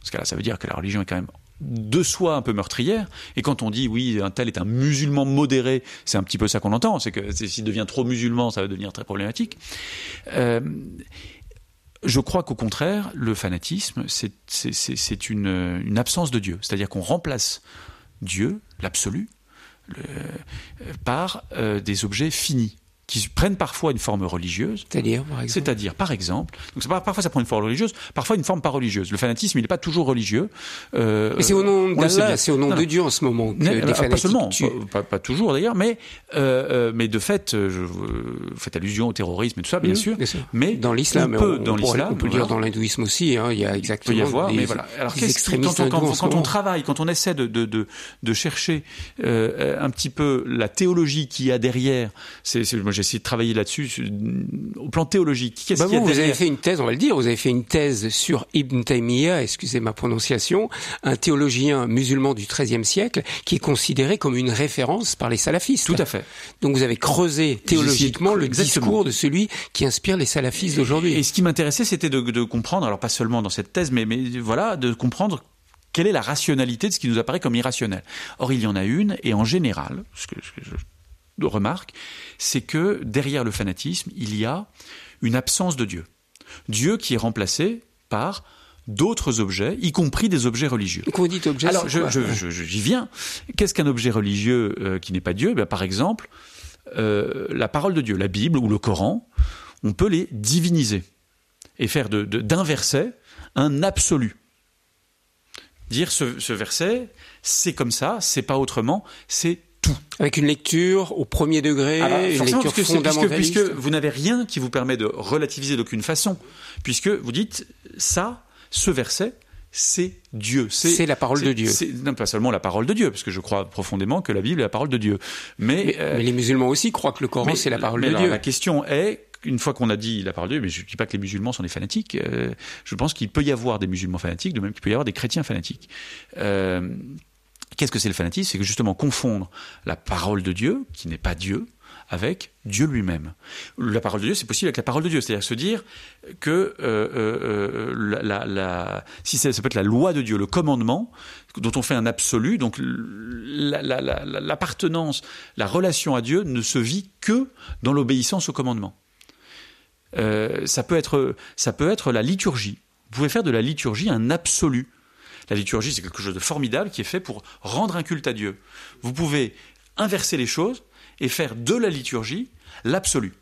Parce que là, ça veut dire que la religion est quand même de soi un peu meurtrière. Et quand on dit oui, un tel est un musulman modéré, c'est un petit peu ça qu'on entend. C'est que s'il devient trop musulman, ça va devenir très problématique. Euh, je crois qu'au contraire, le fanatisme, c'est une, une, absence de Dieu. C'est-à-dire qu'on remplace Dieu, l'absolu, par euh, des objets finis qui prennent parfois une forme religieuse. C'est-à-dire, par exemple C'est-à-dire, par exemple, donc parfois ça prend une forme religieuse, parfois une forme pas religieuse. Le fanatisme, il n'est pas toujours religieux. Euh, mais c'est au nom d'Allah, c'est au nom de Dieu en ce moment que mais, des Pas seulement, pas, pas, toujours d'ailleurs, mais euh, euh, mais de fait, je, vous faites allusion au terrorisme et tout ça, bien, mmh, sûr, bien sûr. Mais dans l'islam, on peut, dans l'islam, on peut le dire dans l'hindouisme aussi. Hein, il y a exactement. Il peut y avoir, des, mais voilà. Alors extrémistes quand, on, quand, on travaille, quand on essaie de de de, de chercher euh, un petit peu la théologie qu'il y a derrière, c'est j'ai essayé de travailler là-dessus au plan théologique bah vous, vous avez fait une thèse, on va le dire, vous avez fait une thèse sur Ibn Taymiyyah, excusez ma prononciation, un théologien musulman du XIIIe siècle qui est considéré comme une référence par les salafistes. Tout à fait. Donc vous avez creusé théologiquement le discours de celui qui inspire les salafistes d'aujourd'hui. Et ce qui m'intéressait, c'était de, de, comprendre, alors pas seulement dans cette thèse, mais, mais voilà, de comprendre quelle est la rationalité de ce qui nous apparaît comme irrationnel. Or, il y en a une, et en général, ce que, ce que je remarque, c'est que derrière le fanatisme, il y a une absence de Dieu. Dieu qui est remplacé par d'autres objets, y compris des objets religieux. Vous dites objet, alors j'y viens. Qu'est-ce qu'un objet religieux euh, qui n'est pas Dieu? Ben, Par exemple, euh, la parole de Dieu, la Bible ou le Coran, on peut les diviniser et faire d'un de, verset un absolu. Dire ce, ce verset, c'est comme ça, c'est pas autrement, c'est avec une lecture au premier degré, ah bah, une lecture puisque, fondamentaliste. Puisque, vous n'avez rien qui vous permet de relativiser d'aucune façon, puisque vous dites ça, ce verset, c'est Dieu. C'est la parole de Dieu. Non, pas seulement la parole de Dieu, parce que je crois profondément que la Bible est la parole de Dieu. Mais, mais, euh, les musulmans aussi croient que le Coran, c'est la parole de Dieu. La question est, une fois qu'on a dit la parole de Dieu, mais je ne dis pas que les musulmans sont des fanatiques, euh, je pense qu'il peut y avoir des musulmans fanatiques, de même qu'il peut y avoir des chrétiens fanatiques. Euh, Qu'est-ce que c'est le fanatisme? C'est que justement confondre la parole de Dieu, qui n'est pas Dieu, avec Dieu lui-même. La parole de Dieu, c'est possible avec la parole de Dieu, c'est-à-dire se dire que euh, euh, euh si ça, peut être la loi de Dieu, le commandement, dont on fait un absolu, donc l'appartenance, la, relation à Dieu ne se vit que dans l'obéissance au commandement. Ça peut être, ça peut être la liturgie. Vous pouvez faire de la liturgie un absolu. La liturgie, c'est quelque chose de formidable qui est fait pour rendre un culte à Dieu. Vous pouvez inverser les choses et faire de la liturgie l'absolu.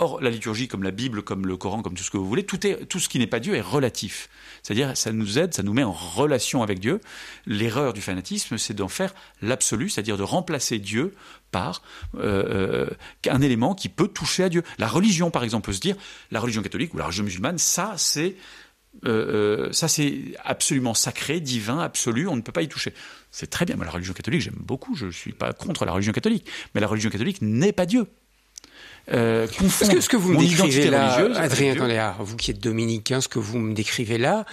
Or, la liturgie, comme la Bible, comme le Coran, comme tout ce que vous voulez, tout, est, tout ce qui n'est pas Dieu est relatif. C'est-à-dire, ça nous aide, ça nous met en relation avec Dieu. L'erreur du fanatisme, c'est d'en faire l'absolu, c'est-à-dire de remplacer Dieu par euh, euh, un élément qui peut toucher à Dieu. La religion, par exemple, peut se dire, la religion catholique ou la religion musulmane, ça, c'est euh, euh, ça c'est absolument sacré, divin, absolu, on ne peut pas y toucher. C'est très bien. Moi, la religion catholique, j'aime beaucoup. Je ne suis pas contre la religion catholique, mais la religion catholique n'est pas Dieu. Euh, ce que, ce que vous me décrivez là, Adrien vous qui êtes dominicain, ce que vous me décrivez là,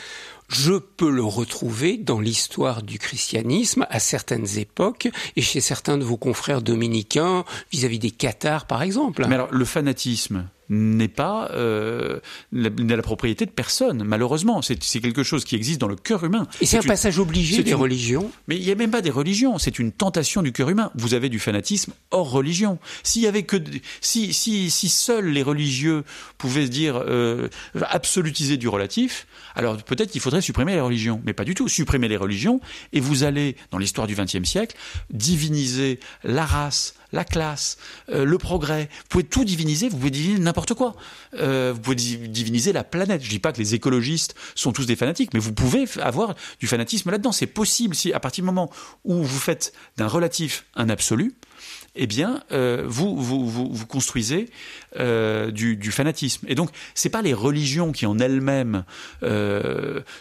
je peux le retrouver dans l'histoire du christianisme à certaines époques et chez certains de vos confrères dominicains vis-à-vis des cathares par exemple. Mais alors le fanatisme n'est pas euh, la, la, propriété de personne, malheureusement. C'est quelque chose qui existe dans le cœur humain. Et c'est un passage obligé des religions Mais il n'y a même pas des religions, c'est une tentation du cœur humain. Vous avez du fanatisme hors religion. S'il y avait que... Si, si, si seuls les religieux pouvaient se dire euh, absolutiser du relatif, alors peut-être qu'il faudrait supprimer les religions. Mais pas du tout. Supprimer les religions et vous allez, dans l'histoire du XXe siècle, diviniser la race, la classe, euh, le progrès. Vous pouvez tout diviniser, vous pouvez diviniser n'importe quoi. Euh, vous pouvez diviniser la planète. Je dis pas que les écologistes sont tous des fanatiques, mais vous pouvez avoir du fanatisme là-dedans. C'est possible si, à partir du moment où vous faites d'un relatif un absolu, eh bien, euh, vous, construisez du, fanatisme. Et donc, c'est pas les religions qui en elles-mêmes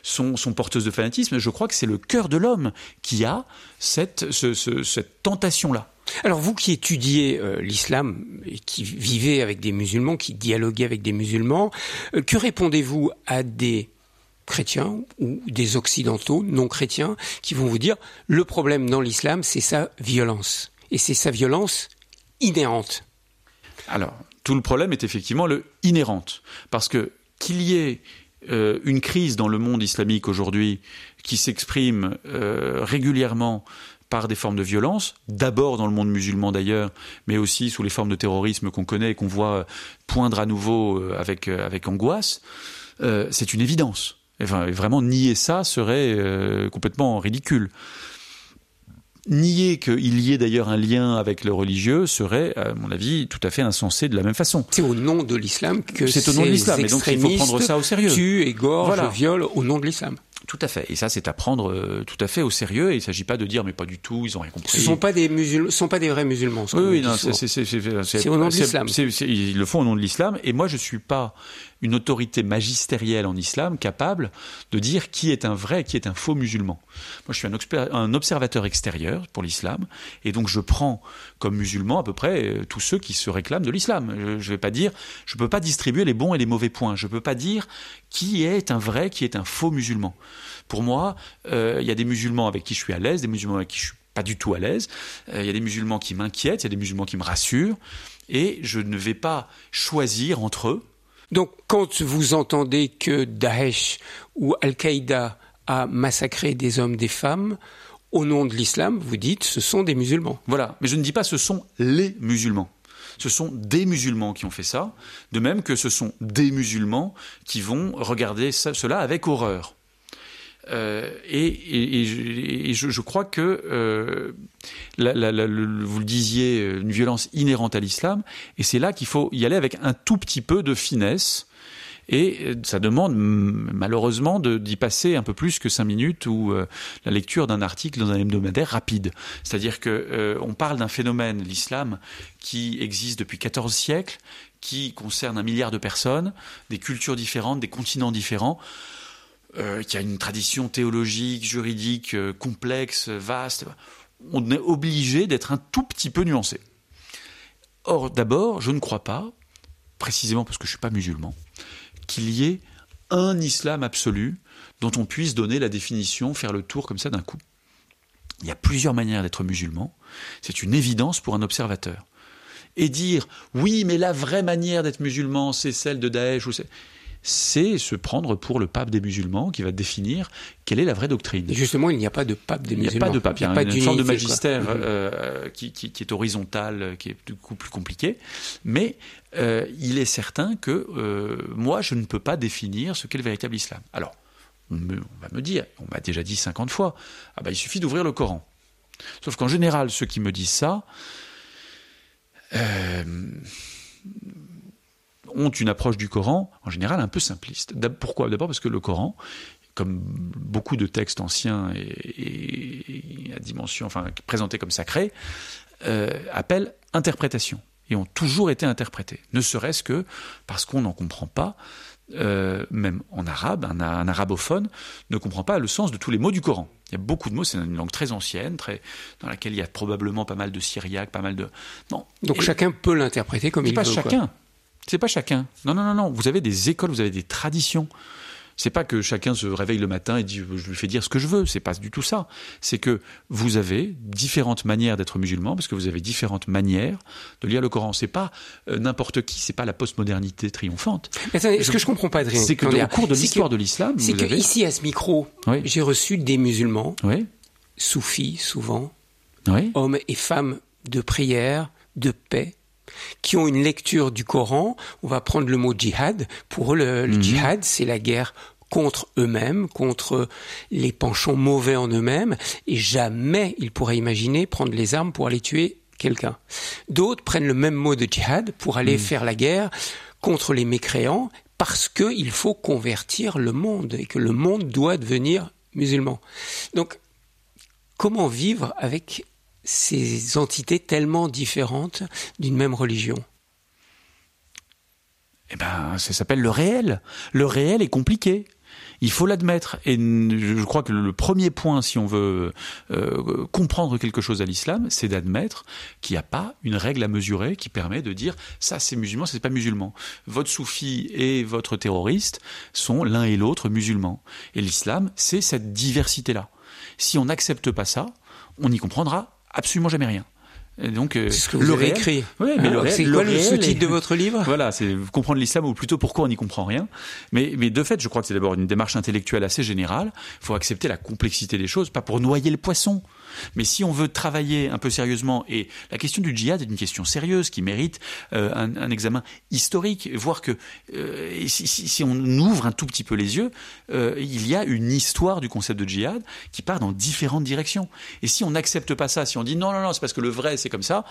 sont, porteuses de fanatisme. Je crois que c'est le cœur de l'homme qui a cette, ce, ce, cette tentation-là. Alors vous qui étudiez euh, l'islam et qui vivez avec des musulmans, qui dialoguez avec des musulmans, euh, que répondez-vous à des chrétiens ou des occidentaux non chrétiens qui vont vous dire le problème dans l'islam c'est sa violence et c'est sa violence inhérente. Alors, tout le problème est effectivement le inhérente parce que qu'il y ait euh, une crise dans le monde islamique aujourd'hui qui s'exprime régulièrement par des formes de violence, d'abord dans le monde musulman d'ailleurs, mais aussi sous les formes de terrorisme qu'on connaît et qu'on voit poindre à nouveau euh, avec, euh, avec angoisse, euh, c'est une évidence. Enfin, vraiment, nier ça serait complètement ridicule. Nier qu'il y ait d'ailleurs un lien avec le religieux serait, à mon avis, tout à fait insensé de la même façon. C'est au nom de l'islam que c'est au nom de l'islam, et donc il faut prendre ça au sérieux. Voilà. au nom de l'islam. Tout à fait. Et ça, c'est à prendre euh, tout à fait au sérieux. Et il ne s'agit pas de dire, mais pas du tout, ils n'ont rien compris. Ce ne sont pas des musulmans, sont pas des vrais musulmans. Oui, oui, non, c'est au nom de l'islam. Ils le font au nom de l'islam. Et moi, je suis pas une autorité magistérielle en islam capable de dire qui est un vrai et qui est un faux musulman. Moi, je suis un, observateur extérieur pour l'islam, et donc je prends comme musulman à peu près euh, tous ceux qui se réclament de l'islam. Je ne vais pas dire, je peux pas distribuer les bons et les mauvais points. Je peux pas dire qui est un vrai, qui est un faux musulman. Pour moi, euh, il y a des musulmans avec qui je suis à l'aise, des musulmans avec qui je suis pas du tout à l'aise. Euh, il y a des musulmans qui m'inquiètent, il y a des musulmans qui me rassurent, et je ne vais pas choisir entre eux donc quand vous entendez que Daesh ou Al-Qaïda a massacré des hommes, des femmes, au nom de l'islam, vous dites ce sont des musulmans. Voilà, mais je ne dis pas ce sont les musulmans. Ce sont des musulmans qui ont fait ça, de même que ce sont des musulmans qui vont regarder cela avec horreur. Euh, et, je, crois que euh, vous le disiez, une violence inhérente à l'islam, et c'est là qu'il faut y aller avec un tout petit peu de finesse. Et ça demande malheureusement d'y passer un peu plus que cinq minutes ou euh, la lecture d'un article dans un hebdomadaire rapide. C'est-à-dire que on parle d'un phénomène, l'islam, qui existe depuis 14 siècles, qui concerne un milliard de personnes, des cultures différentes, des continents différents euh, qui a une tradition théologique, juridique euh, complexe, vaste, on est obligé d'être un tout petit peu nuancé. Or, d'abord, je ne crois pas, précisément parce que je ne suis pas musulman, qu'il y ait un islam absolu dont on puisse donner la définition, faire le tour comme ça d'un coup. Il y a plusieurs manières d'être musulman, c'est une évidence pour un observateur. Et dire, oui, mais la vraie manière d'être musulman, c'est celle de Daesh, ou c'est c'est se prendre pour le pape des musulmans qui va définir quelle est la vraie doctrine. Et justement, il n'y a pas de pape des musulmans. Il n'y a pas de pape, il y a, une, sorte de magistère mm-hmm. euh, qui, est horizontal, qui est du coup plus compliqué. Mais euh, il est certain que euh, moi, je ne peux pas définir ce qu'est le véritable islam. Alors, on, va me dire, on m'a déjà dit 50 fois, ah bah, il suffit d'ouvrir le Coran. Sauf qu'en général, ceux qui me disent ça, ont une approche du Coran, en général, un peu simpliste. Pourquoi? D'abord parce que le Coran, comme beaucoup de textes anciens et, à dimension, enfin, présentés comme sacrés, euh, appellent interprétation et ont toujours été interprétés. Ne serait-ce que parce qu'on n'en comprend pas, euh, même en arabe, un, arabophone ne comprend pas le sens de tous les mots du Coran. Il y a beaucoup de mots, c'est une langue très ancienne, très, dans laquelle il y a probablement pas mal de syriaque, pas mal de. Non. Donc chacun peut l'interpréter comme il veut. Pas chacun. C'est pas chacun. Non, non, non, non. Vous avez des écoles, vous avez des traditions. C'est pas que chacun se réveille le matin et dit je lui fais dire ce que je veux. C'est pas du tout ça. C'est que vous avez différentes manières d'être musulman parce que vous avez différentes manières de lire le Coran. C'est pas euh, n'importe qui. C'est pas la postmodernité triomphante. ce que je comprends pas, Adrien, c'est que au cours de l'histoire de l'islam, c'est que ici à ce micro, j'ai reçu des musulmans, soufis souvent, hommes et femmes de prière, de paix, qui ont une lecture du Coran, on va prendre le mot djihad. Pour eux, le, mhm. djihad, c'est la guerre contre eux-mêmes, contre les penchants mauvais en eux-mêmes, et jamais ils pourraient imaginer prendre les armes pour aller tuer quelqu'un. D'autres prennent le même mot de djihad pour aller mhm. faire la guerre contre les mécréants, parce qu'il faut convertir le monde, et que le monde doit devenir musulman. Donc, comment vivre avec ces entités tellement différentes d'une même religion Eh ben, ça s'appelle le réel. Le réel est compliqué. Il faut l'admettre. Et je crois que le premier point, si on veut euh, comprendre quelque chose à l'islam, c'est d'admettre qu'il n'y a pas une règle à mesurer qui permet de dire ça c'est musulman, ça c'est pas musulman. Votre soufi et votre terroriste sont l'un et l'autre musulmans. Et l'islam, c'est cette diversité-là. Si on n'accepte pas ça, on n'y comprendra absolument jamais rien. Et donc, euh, ce que vous le avez. Oui, mais le c'est quoi le sous-titre de votre livre? Voilà, c'est comprendre l'islam ou plutôt pourquoi on n'y comprend rien. Mais, mais de fait, je crois que c'est d'abord une démarche intellectuelle assez générale. Il faut accepter la complexité des choses, pas pour noyer le poisson. Mais si on veut travailler un peu sérieusement, et la question du djihad est une question sérieuse qui mérite euh, un, examen historique, voir que euh, si, on ouvre un tout petit peu les yeux, euh, il y a une histoire du concept de djihad qui part dans différentes directions. Et si on n'accepte pas ça, si on dit non, non, non, c'est parce que le vrai c'est comme ça,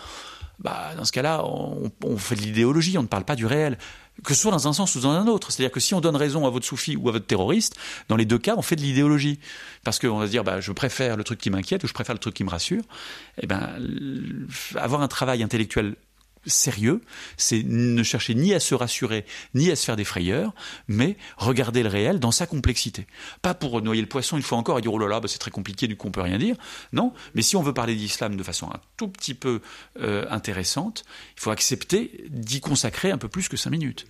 bah, dans ce cas-là, on fait de l'idéologie, on ne parle pas du réel que ce soit dans un sens ou dans un autre. C'est-à-dire que si on donne raison à votre soufi ou à votre terroriste, dans les deux cas, on fait de l'idéologie. Parce qu'on va se dire, bah, je préfère le truc qui m'inquiète ou je préfère le truc qui me rassure. Eh ben, avoir un travail intellectuel sérieux, c'est ne chercher ni à se rassurer, ni à se faire des frayeurs, mais regarder le réel dans sa complexité. Pas pour noyer le poisson une fois encore et dire oh là là, bah, c'est très compliqué, du coup on peut rien dire. Non, mais si on veut parler d'islam de façon un tout petit peu euh, intéressante, il faut accepter d'y consacrer un peu plus que cinq minutes.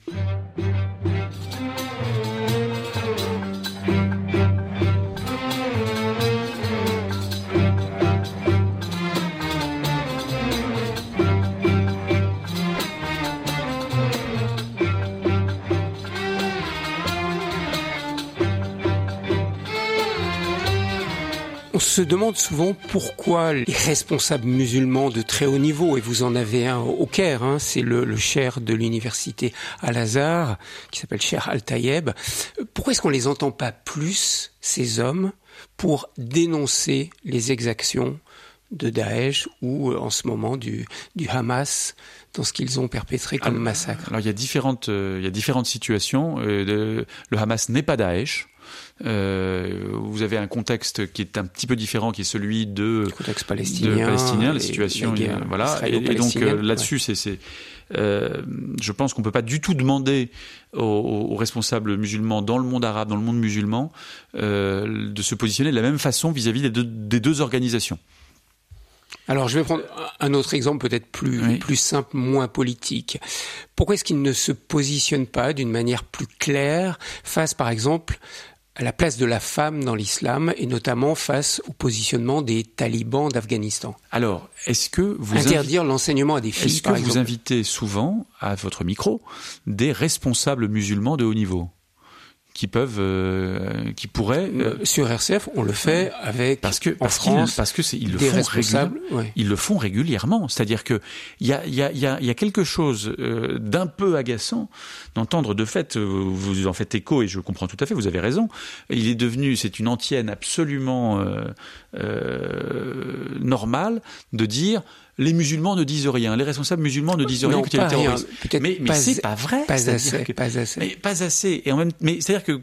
On se demande souvent pourquoi les responsables musulmans de très haut niveau, et vous en avez un au Caire, hein, c'est le, le cher de l'université Al-Azhar, qui s'appelle Cher Al-Tayeb, pourquoi est-ce qu'on les entend pas plus, ces hommes, pour dénoncer les exactions de Daesh ou euh, en ce moment du, du Hamas dans ce qu'ils ont perpétré comme alors, massacre? Alors il y a différentes, euh, il y a différentes situations. Euh, le, le Hamas n'est pas Daesh. Euh, vous avez un contexte qui est un petit peu différent, qui est celui de, contexte palestinien, de palestinien la situation, la voilà. Et, et, donc euh, là-dessus, ouais. c'est, euh, je pense qu'on peut pas du tout demander aux, aux, responsables musulmans dans le monde arabe, dans le monde musulman, euh, de se positionner de la même façon vis-à-vis -vis des, deux, des deux organisations. Alors je vais prendre un autre exemple peut-être plus, oui. plus simple, moins politique. Pourquoi est-ce qu'ils ne se positionnent pas d'une manière plus claire face par exemple à la place de la femme dans l'islam et notamment face au positionnement des talibans d'Afghanistan. Alors, est-ce que vous interdire l'enseignement à des filles Est-ce que par vous invitez souvent à votre micro des responsables musulmans de haut niveau? Qui peuvent, euh, qui pourraient. Euh, Sur RCF, on le fait avec parce que en parce France, parce que ils le font responsables, ouais. ils le font régulièrement. C'est-à-dire que il y a il y a il y a, y a quelque chose euh, d'un peu agaçant d'entendre de fait, euh, vous en faites écho et je comprends tout à fait, vous avez raison. Il est devenu, c'est une antienne absolument euh, normale de dire les musulmans ne disent rien, les responsables musulmans ne disent rien. Mais, mais c'est pas vrai. Pas assez, que, pas assez. Mais pas assez. Et en même, mais c'est-à-dire que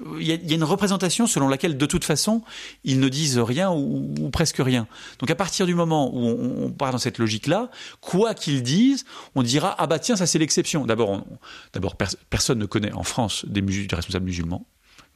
il y, a, il y, a, une représentation selon laquelle, de toute façon, ils ne disent rien ou, ou presque rien. Donc, à partir du moment où on, on part dans cette logique-là, quoi qu'ils disent, on dira ah bah tiens ça c'est l'exception. D'abord, d'abord pers personne ne connaît en France des, des responsables musulmans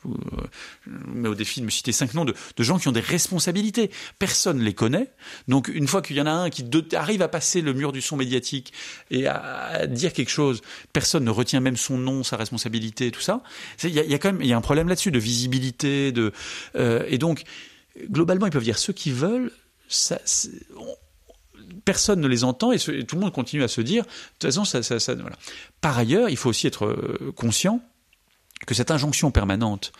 je mets au défi de me citer cinq noms de, gens qui ont des responsabilités. Personne ne les connaît. Donc, une fois qu'il y en a un qui arrive à passer le mur du son médiatique et à, dire quelque chose, personne ne retient même son nom, sa responsabilité, tout ça. Il y, a, quand même y a un problème là-dessus de visibilité. De, euh, et donc, globalement, ils peuvent dire ce qu'ils veulent. Personne ne les entend et, tout le monde continue à se dire de toute façon, ça voilà. Par ailleurs, il faut aussi être euh, conscient que cette injonction permanente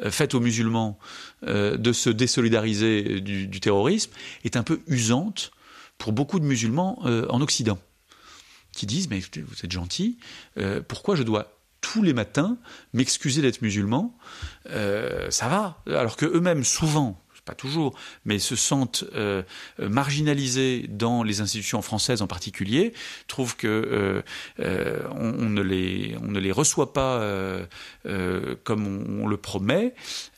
euh, faite aux musulmans euh, de se désolidariser du, terrorisme est un peu usante pour beaucoup de musulmans euh, en Occident, qui disent mais vous êtes gentil, pourquoi je dois tous les matins m'excuser d'être musulman? Ça va, alors que eux-mêmes souvent pas toujours, mais se sentent euh, marginalisés dans les institutions françaises en particulier, trouvent que euh, euh, on, on, ne les, on ne les reçoit pas euh, comme on, on, le promet,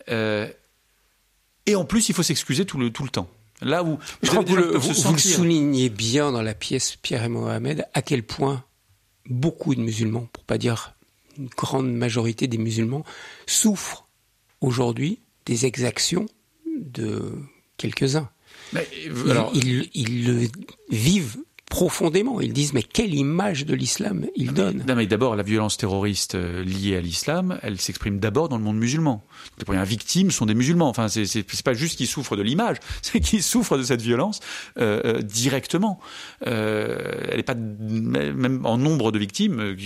et en plus il faut s'excuser tout le, tout le temps. Là où je crois que vous, vous, le soulignez bien dans la pièce Pierre et Mohamed, à quel point beaucoup de musulmans, pour pas dire une grande majorité des musulmans, souffrent aujourd'hui des exactions de quelques-uns. ils, le vivent profondément. Ils disent mais quelle image de l'islam ils donnent. Non mais d'abord la violence terroriste euh, liée à l'islam, elle s'exprime d'abord dans le monde musulman. Les premières victimes sont des musulmans. Enfin c'est c'est pas juste qu'ils souffrent de l'image, [LAUGHS] c'est qu'ils souffrent de cette violence euh, euh directement. Euh, elle n'est pas même en nombre de victimes.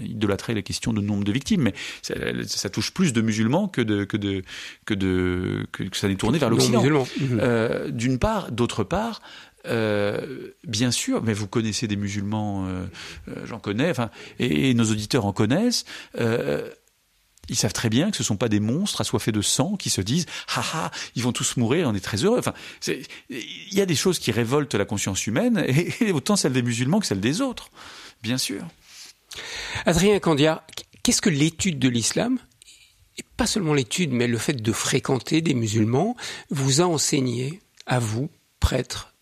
Idolâtrer la question de nombre de victimes, mais ça, ça, touche plus de musulmans que de que de que de que, ça n'est tourné vers l'Occident. Euh, D'une part, d'autre part. Euh, bien sûr, mais vous connaissez des musulmans, euh, j'en connais, enfin, et, nos auditeurs en connaissent. ils savent très bien que ce ne sont pas des monstres assoiffés de sang qui se disent haha ils vont tous mourir on est très heureux enfin il y a des choses qui révoltent la conscience humaine et, autant celle des musulmans que celle des autres bien sûr Adrien Candia qu'est-ce que l'étude de l'islam et pas seulement l'étude mais le fait de fréquenter des musulmans vous a enseigné à vous prêtre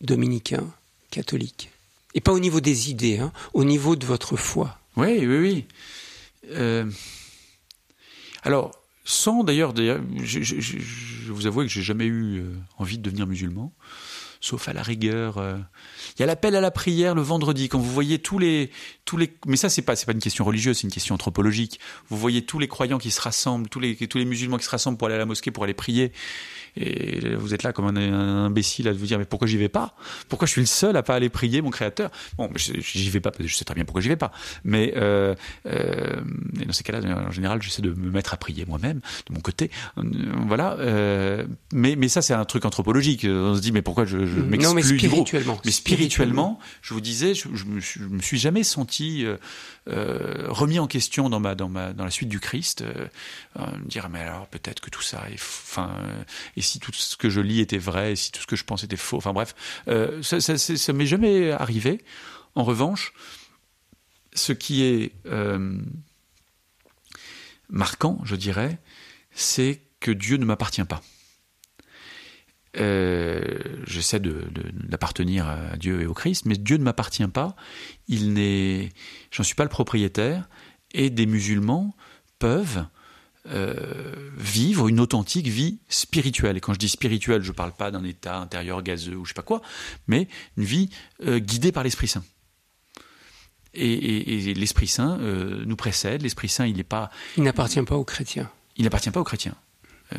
dominicain, catholique? Et pas au niveau des idées, hein, au niveau de votre foi. Oui, oui, oui. Euh, alors, sans d'ailleurs, je, je, vous avoue que j'ai jamais eu euh, envie de devenir musulman, sauf à la rigueur. Euh. Il y a l'appel à la prière le vendredi, quand vous voyez tous les, tous les, mais ça c'est pas, c'est pas une question religieuse, c'est une question anthropologique. Vous voyez tous les croyants qui se rassemblent, tous les, tous les musulmans qui se rassemblent pour aller à la mosquée, pour aller prier. Et vous êtes là comme un, imbécile à vous dire mais pourquoi j'y vais pas? Pourquoi je suis le seul à pas aller prier mon Créateur? Bon, j'y vais pas parce que je sais très bien pourquoi j'y vais pas. Mais euh, euh, dans ces cas-là, en général, j'essaie de me mettre à prier moi-même de mon côté. Euh, voilà. Euh, mais mais ça c'est un truc anthropologique. On se dit mais pourquoi je, je m'exclus Non mais spirituellement. Mais spirituellement, je vous disais, je, je, me, je me suis jamais senti euh, remis en question dans ma dans ma dans la suite du Christ, euh, euh me dire mais alors peut-être que tout ça est enfin euh, et si tout ce que je lis était vrai, et si tout ce que je pense était faux, enfin bref, euh, ça ça, ça m'est jamais arrivé. En revanche, ce qui est marquant, je dirais, c'est que Dieu ne m'appartient pas. Euh, j'essaie d'appartenir à Dieu et au Christ, mais Dieu ne m'appartient pas. Il n'est, j'en suis pas le propriétaire. Et des musulmans peuvent euh, vivre une authentique vie spirituelle. Et quand je dis spirituelle, je ne parle pas d'un état intérieur gazeux ou je sais pas quoi, mais une vie euh, guidée par l'Esprit Saint. Et, et, et l'Esprit Saint nous précède. L'Esprit Saint, il n'est pas. Il n'appartient pas aux chrétiens. Il n'appartient pas aux chrétiens. Euh,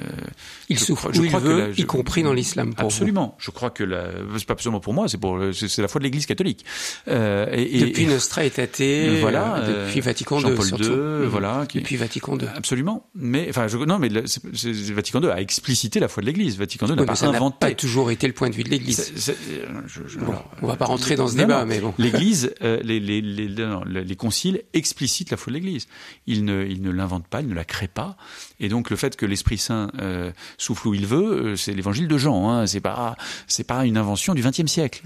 il souffre je, crois que y compris dans l'islam. Absolument. Je crois que la, c'est pas absolument pour moi, c'est pour, c'est la foi de l'Église catholique. Euh, et, depuis Nostra Aetate, voilà, euh, depuis Vatican II, Paul II, mhm. voilà, qui, depuis Vatican II. Absolument. Mais enfin, je, non, mais c'est, Vatican II a explicité la foi de l'Église. Vatican II n'a pas ça inventé. Pas toujours été le point de vue de l'Église. Bon, on va pas rentrer dans ce débat, mais bon. [LAUGHS] L'Église, euh, les, les, les, les, conciles explicitent la foi de l'Église. Ils ne, ils ne l'inventent pas, ils ne la créent pas. Et donc le fait que l'Esprit Saint euh, souffle où il veut, euh, c'est l'évangile de Jean. Hein, c'est pas c'est pas une invention du XXe siècle.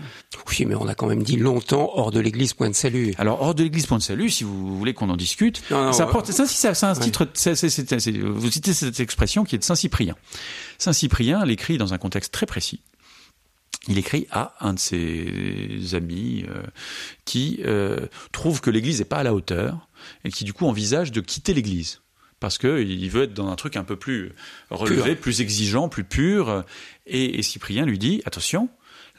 Oui, mais on a quand même dit longtemps hors de l'Église point de salut. Alors hors de l'Église point de salut, si vous voulez qu'on en discute, ça porte ça, c'est un titre. vous citez cette expression qui est de Saint Cyprien. Saint Cyprien l'écrit dans un contexte très précis il écrit à un de ses amis euh, qui euh, trouve que l'Église n'est pas à la hauteur et qui du coup envisage de quitter l'Église parce qu'il veut être dans un truc un peu plus relevé, plus exigeant, plus pur. Et, et, Cyprien lui dit attention,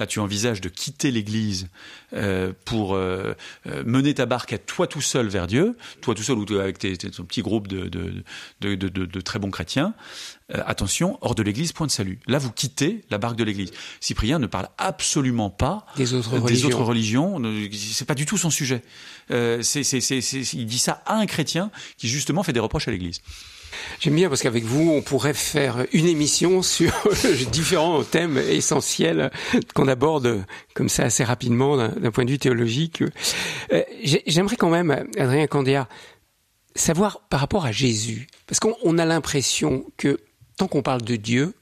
là tu envisages de quitter l'Église euh, pour euh, euh, mener ta barque à toi tout seul vers Dieu, toi tout seul ou avec tes, ton petit groupe de, de, de, de très bons chrétiens. attention, hors de l'Église, point de salut. Là, vous quittez la barque de l'Église. Cyprien ne parle absolument pas des autres des religions. Autres religions. C'est pas du tout son sujet. c'est, c'est, c'est, il dit ça à un chrétien qui justement fait des reproches à l'Église. J'aime bien parce qu'avec vous, on pourrait faire une émission sur [LAUGHS] différents thèmes essentiels qu'on aborde comme ça assez rapidement d'un point de vue théologique. Euh, j'aimerais quand même, Adrien Candéa, savoir par rapport à Jésus, parce qu'on a l'impression que tant qu'on parle de Dieu,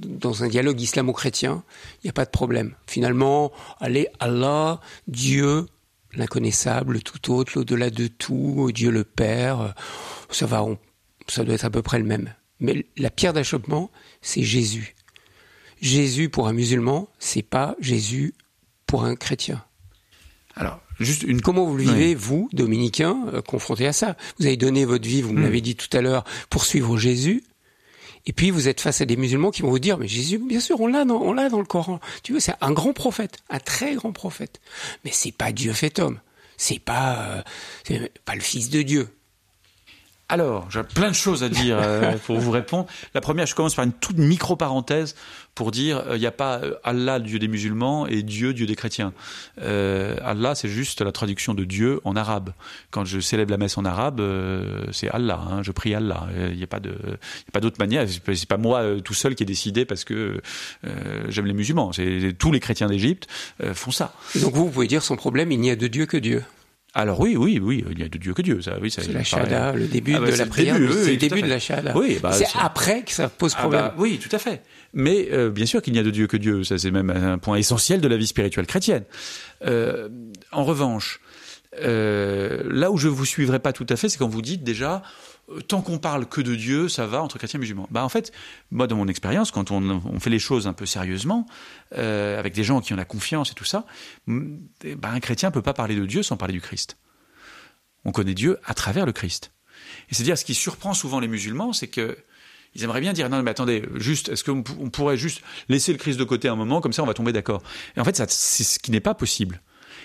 dans un dialogue islamo-chrétien, il n'y a pas de problème. Finalement, allez, Allah, Dieu, l'inconnaissable, tout autre, l'au-delà de tout, Dieu le Père, ça va, on ça doit être à peu près le même. Mais la pierre d'achoppement, c'est Jésus. Jésus pour un musulman, c'est pas Jésus pour un chrétien. Alors, juste une... Comment vous le vivez, vous, dominicain, euh, confronté à ça? Vous avez donné votre vie, vous me hmm. l'avez dit tout à l'heure, pour suivre Jésus. Et puis vous êtes face à des musulmans qui vont vous dire mais Jésus bien sûr on l'a dans on l'a dans le Coran. Tu veux c'est un grand prophète, un très grand prophète. Mais c'est pas Dieu fait homme. C'est pas euh, pas le fils de Dieu. Alors, j'ai plein de choses à dire euh, [LAUGHS] pour vous répondre. La première, je commence par une toute micro-parenthèse pour dire il euh, n'y a pas euh, Allah, Dieu des musulmans, et Dieu, Dieu des chrétiens. Allah, c'est juste la traduction de Dieu en arabe. Quand je célèbre la messe en arabe, c'est Allah, hein, je prie Allah. Il n'y a pas de, pas d'autre manière. C'est pas moi tout seul qui ai décidé parce que j'aime les musulmans. C'est tous les chrétiens d'Égypte font ça. donc vous, vous pouvez dire son problème, il n'y a de Dieu que Dieu. Alors oui, oui, oui, il y a de Dieu que Dieu. Ça, oui, c'est la shahada, le début ah bah, de la prière. c'est le début de la shahada. Oui, bah, c'est après que ça pose ah problème. Bah, oui, tout à fait. Mais euh, bien sûr qu'il n'y a de Dieu que Dieu. Ça, c'est même un point essentiel de la vie spirituelle chrétienne. Euh, en revanche, euh, là où je vous suivrai pas tout à fait, c'est quand vous dites déjà tant qu'on parle que de Dieu, ça va entre chrétiens et musulmans. Bah en fait, moi dans mon expérience, quand on, fait les choses un peu sérieusement, euh, avec des gens qui ont la confiance et tout ça, bah, un chrétien peut pas parler de Dieu sans parler du Christ. On connaît Dieu à travers le Christ. Et c'est-à-dire ce qui surprend souvent les musulmans, c'est que ils aimeraient bien dire non mais attendez, juste est-ce qu'on pourrait juste laisser le Christ de côté un moment comme ça on va tomber d'accord. Et en fait, c'est ce qui n'est pas possible.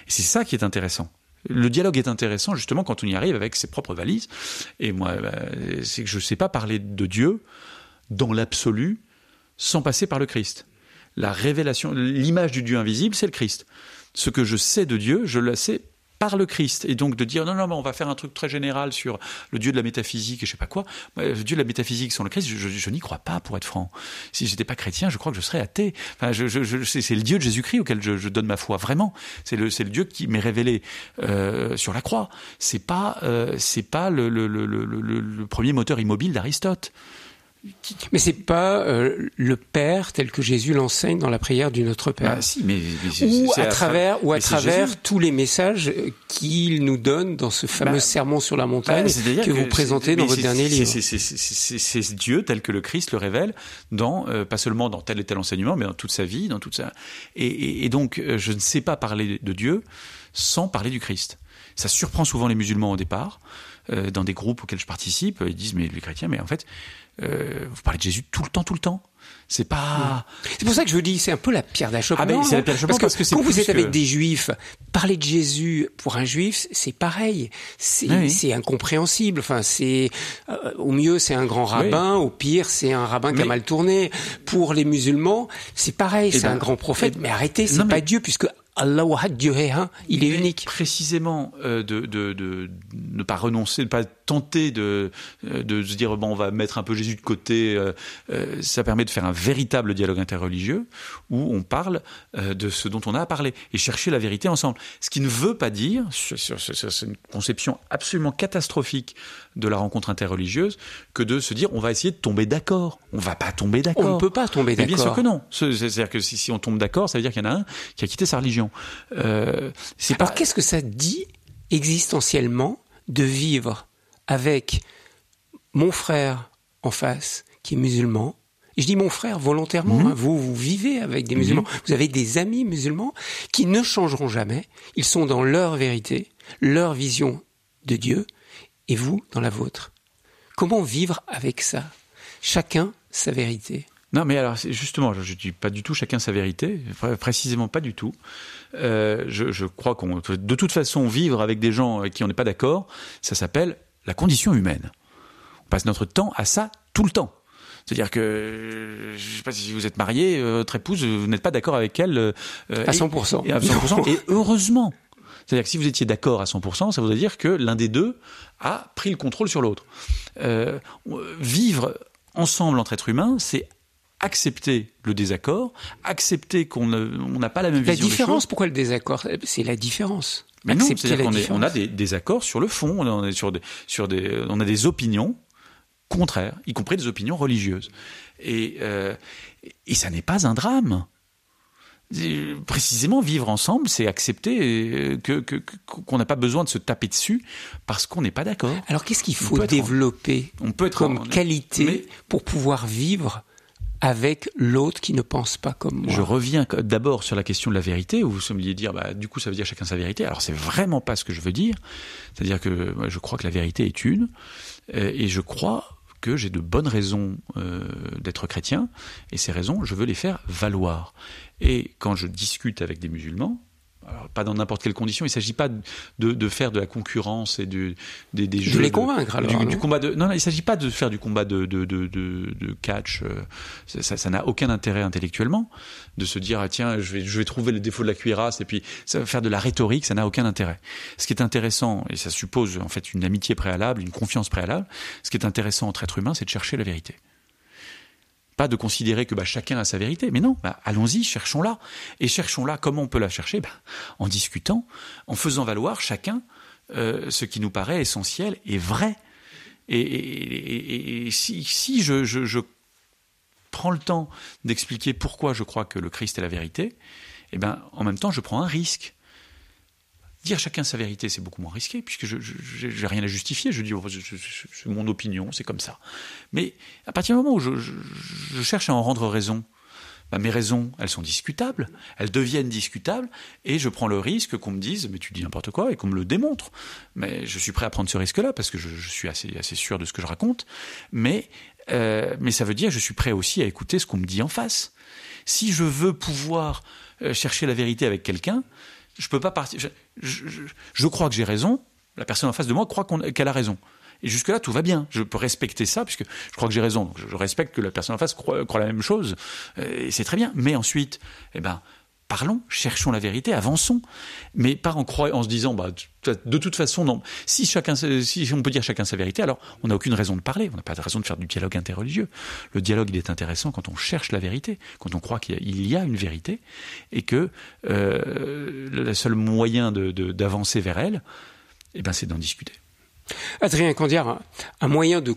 Et c'est ça qui est intéressant. Le dialogue est intéressant justement quand on y arrive avec ses propres valises. Et moi, bah, c'est que je ne sais pas parler de Dieu dans l'absolu sans passer par le Christ. La révélation, l'image du Dieu invisible, c'est le Christ. Ce que je sais de Dieu, je le sais par le Christ. Et donc de dire non, non, mais on va faire un truc très général sur le Dieu de la métaphysique et je sais pas quoi. Le Dieu de la métaphysique sans le Christ, je, n'y crois pas, pour être franc. Si j'étais pas chrétien, je crois que je serais athée. Enfin, je, c'est le Dieu de Jésus-Christ auquel je, donne ma foi, vraiment. C'est le, le Dieu qui m'est révélé euh, sur la croix. C'est pas, euh, c'est pas le, le, le premier moteur immobile d'Aristote. Mais c'est pas euh, le Père tel que Jésus l'enseigne dans la prière du Notre Père. Bah, si, mais, ou à, travers, ou à travers tous les messages qu'il nous donne dans ce fameux bah, sermon sur la montagne bah, que, vous présentez dans votre dernier livre. C'est Dieu tel que le Christ le révèle dans euh, pas seulement dans tel et tel enseignement, mais dans toute sa vie, dans toute sa. Et, et donc, euh, je ne sais pas parler de Dieu sans parler du Christ. Ça surprend souvent les musulmans au départ. Euh, dans des groupes auxquels je participe, ils disent mais les chrétiens, mais en fait, euh, vous parlez de Jésus tout le temps, tout le temps. C'est pas. C'est pour ça que je vous dis, c'est un peu la pierre d'achoppement. Ah c'est la pierre parce, parce, que, quand vous êtes avec des juifs, parler de Jésus pour un juif, c'est pareil. C'est incompréhensible. Enfin, c'est euh, au mieux c'est un grand rabbin, au pire c'est un rabbin qui a mal tourné. Pour les musulmans, c'est pareil, eh c'est un ben, grand prophète. Eh, mais arrêtez, c'est pas Dieu puisque Allah est il est unique. Précisément, euh, de, de, de, ne pas renoncer, de ne pas tenter de, euh, de se dire bon, on va mettre un peu Jésus de côté. Euh, ça permet de faire un véritable dialogue interreligieux où on parle de ce dont on a à parler et chercher la vérité ensemble. Ce qui ne veut pas dire, c'est une conception absolument catastrophique de la rencontre interreligieuse, que de se dire on va essayer de tomber d'accord. On va pas tomber d'accord. On ne peut pas tomber d'accord. Bien sûr que non. C'est-à-dire que si, si on tombe d'accord, ça veut dire qu'il y en a un qui a quitté sa religion. Euh, Alors qu'est-ce que ça dit existentiellement de vivre avec mon frère en face qui est musulman? Je dis mon frère volontairement. Mhm. Hein. vous, vous vivez avec des musulmans. Mhm. Vous avez des amis musulmans qui ne changeront jamais. Ils sont dans leur vérité, leur vision de Dieu, et vous dans la vôtre. Comment vivre avec ça? Chacun sa vérité. Non, mais alors justement, je ne dis pas du tout chacun sa vérité, précisément pas du tout. Euh, je, crois qu'on, de toute façon, vivre avec des gens avec qui on n'est pas d'accord, ça s'appelle la condition humaine. On passe notre temps à ça tout le temps. C'est-à-dire que, je ne sais pas si vous êtes marié, euh, votre épouse, vous n'êtes pas d'accord avec elle. Euh, à 100%. Et, à 100%. [LAUGHS] et heureusement. C'est-à-dire que si vous étiez d'accord à 100%, ça voudrait dire que l'un des deux a pris le contrôle sur l'autre. vivre ensemble entre êtres humains, c'est accepter le désaccord, accepter qu'on n'a pas la même vision. La différence, pourquoi le désaccord C'est la différence. Mais non, c'est-à-dire qu'on on a des désaccords sur le fond, on, est sur des, sur des, on a des opinions contraires, y compris des opinions religieuses. Et, euh, et ça n'est pas un drame. Précisément, vivre ensemble, c'est accepter euh, que qu'on n'a pas besoin de se taper dessus parce qu'on n'est pas d'accord. Alors, qu'est-ce qu'il faut développer on peut être comme qualité pour pouvoir vivre avec l'autre qui ne pense pas comme moi? Je reviens d'abord sur la question de la vérité, où vous sembliez dire, bah, du coup, ça veut dire chacun sa vérité. Alors, c'est vraiment pas ce que je veux dire. C'est-à-dire que je crois que la vérité est une, euh, et je crois que j'ai de bonnes raisons euh, d'être chrétien, et ces raisons, je veux les faire valoir. Et quand je discute avec des musulmans, alors, pas dans n'importe quelle condition. Il ne s'agit pas de, de, faire de la concurrence et du, des, des jeux. De les convaincre, alors. Du, combat de, non, non, il ne s'agit pas de faire du combat de, de catch. Euh, ça n'a aucun intérêt intellectuellement. De se dire, ah, tiens, je vais, je vais trouver le défaut de la cuirasse et puis ça va faire de la rhétorique, ça n'a aucun intérêt. Ce qui est intéressant, et ça suppose en fait une amitié préalable, une confiance préalable, ce qui est intéressant entre êtres humains, c'est de chercher la vérité. Pas de considérer que bah, chacun a sa vérité, mais non, bah, allons-y, cherchons-la. Et cherchons-la, comment on peut la chercher? Bah, En discutant, en faisant valoir chacun euh, ce qui nous paraît essentiel et vrai. Et, si, je, prends le temps d'expliquer pourquoi je crois que le Christ est la vérité, eh ben, en même temps, je prends un risque. Dire chacun sa vérité, c'est beaucoup moins risqué, puisque je n'ai rien à justifier. Je dis, oh, c'est mon opinion, c'est comme ça. Mais à partir du moment où je, cherche à en rendre raison, bah, mes raisons, elles sont discutables, elles deviennent discutables, et je prends le risque qu'on me dise, mais tu dis n'importe quoi, et qu'on me le démontre. Mais je suis prêt à prendre ce risque-là, parce que je, suis assez, assez sûr de ce que je raconte. Mais, euh, mais ça veut dire, je suis prêt aussi à écouter ce qu'on me dit en face. Si je veux pouvoir euh, chercher la vérité avec quelqu'un, je peux pas partir. Je, crois que j'ai raison. La personne en face de moi croit qu'elle a raison. Et jusque-là, tout va bien. Je peux respecter ça, puisque je crois que j'ai raison. je, respecte que la personne en face croit, la même chose. Euh, et c'est très bien. Mais ensuite, eh ben, parlons, cherchons la vérité, avançons, mais pas en, croyant, en se disant, bah, de toute façon, non. Si chacun, si on peut dire chacun sa vérité, alors on n'a aucune raison de parler, on n'a pas de raison de faire du dialogue interreligieux. Le dialogue, est intéressant quand on cherche la vérité, quand on croit qu'il y a une vérité, et que euh, le seul moyen d'avancer vers elle, eh ben, c'est d'en discuter. Adrien Candiard, un moyen de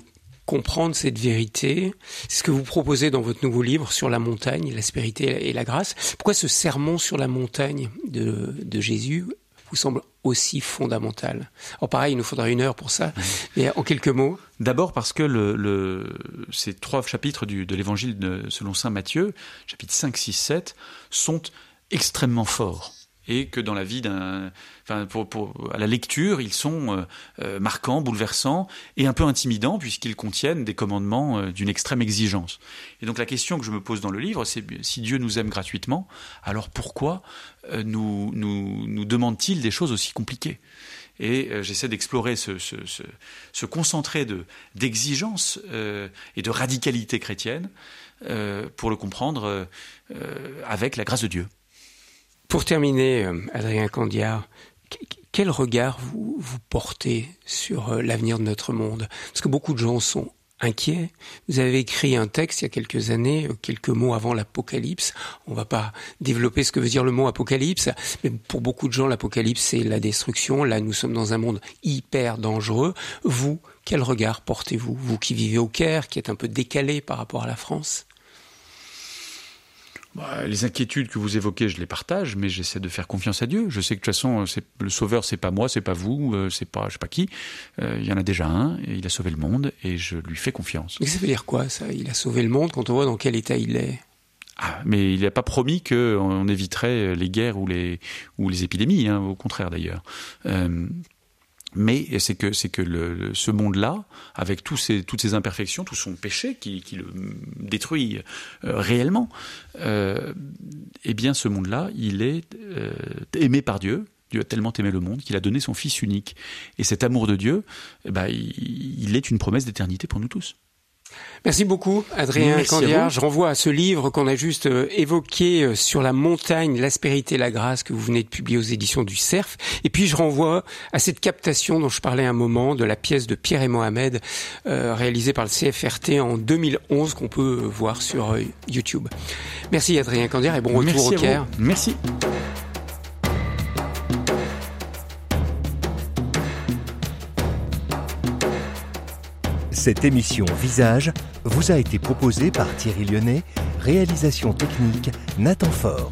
comprendre cette vérité. C'est ce que vous proposez dans votre nouveau livre sur la montagne, l'aspérité et la grâce. Pourquoi ce sermon sur la montagne de, Jésus vous semble aussi fondamental? Alors pareil, il nous faudra une heure pour ça, [LAUGHS] mais en quelques mots. D'abord parce que le, ces trois chapitres de l'évangile selon saint Matthieu, chapitres 5, 6, 7, sont extrêmement forts et que dans la vie d'un, enfin, à la lecture, ils sont euh, euh, marquants, bouleversants et un peu intimidants puisqu'ils contiennent des commandements euh, d'une extrême exigence. Et donc la question que je me pose dans le livre, c'est si Dieu nous aime gratuitement, alors pourquoi nous, nous, nous demande-t-il des choses aussi compliquées? Et j'essaie d'explorer ce, ce, ce, ce, concentré de d'exigence et de radicalité chrétienne pour le comprendre avec la grâce de Dieu. Pour terminer, euh, Adrien Candiard, quel regard vous, portez sur euh, l'avenir de notre monde? Parce que beaucoup de gens sont inquiets. Vous avez écrit un texte il y a quelques années, euh, quelques mots avant l'apocalypse. On va pas développer ce que veut dire le mot apocalypse, mais pour beaucoup de gens, l'apocalypse, c'est la destruction. Là, nous sommes dans un monde hyper dangereux. Vous, quel regard portez-vous? Vous qui vivez au Caire, qui êtes un peu décalé par rapport à la France? Les inquiétudes que vous évoquez, je les partage, mais j'essaie de faire confiance à Dieu. Je sais que de toute façon, le Sauveur, c'est pas moi, c'est pas vous, euh, c'est pas je sais pas qui. Euh, il y en a déjà un, et il a sauvé le monde, et je lui fais confiance. Mais ça veut dire quoi, ça? Il a sauvé le monde quand on voit dans quel état il est? Ah, mais il n'a pas promis qu'on éviterait les guerres ou les, ou les épidémies, hein, au contraire d'ailleurs. Euh, mais c'est que c'est que ce monde-là, avec tous ces, toutes ces imperfections, tout son péché qui, qui le détruit euh, réellement, euh, eh bien ce monde-là, il est euh, aimé par Dieu. Dieu a tellement aimé le monde qu'il a donné son Fils unique. Et cet amour de Dieu, eh ben, il, il est une promesse d'éternité pour nous tous. Merci beaucoup, Adrien Candiard. Je renvoie à ce livre qu'on a juste euh, évoqué euh, sur la montagne, l'aspérité et la grâce que vous venez de publier aux éditions du Cerf. Et puis je renvoie à cette captation dont je parlais un moment de la pièce de Pierre et Mohamed euh, réalisée par le CFRT en 2011 qu'on peut voir sur YouTube. Merci Adrien Candiard et bon retour au Caire. Merci. Cette émission Visage vous a été proposée par Thierry Lyonnais, réalisation technique Nathan Fort.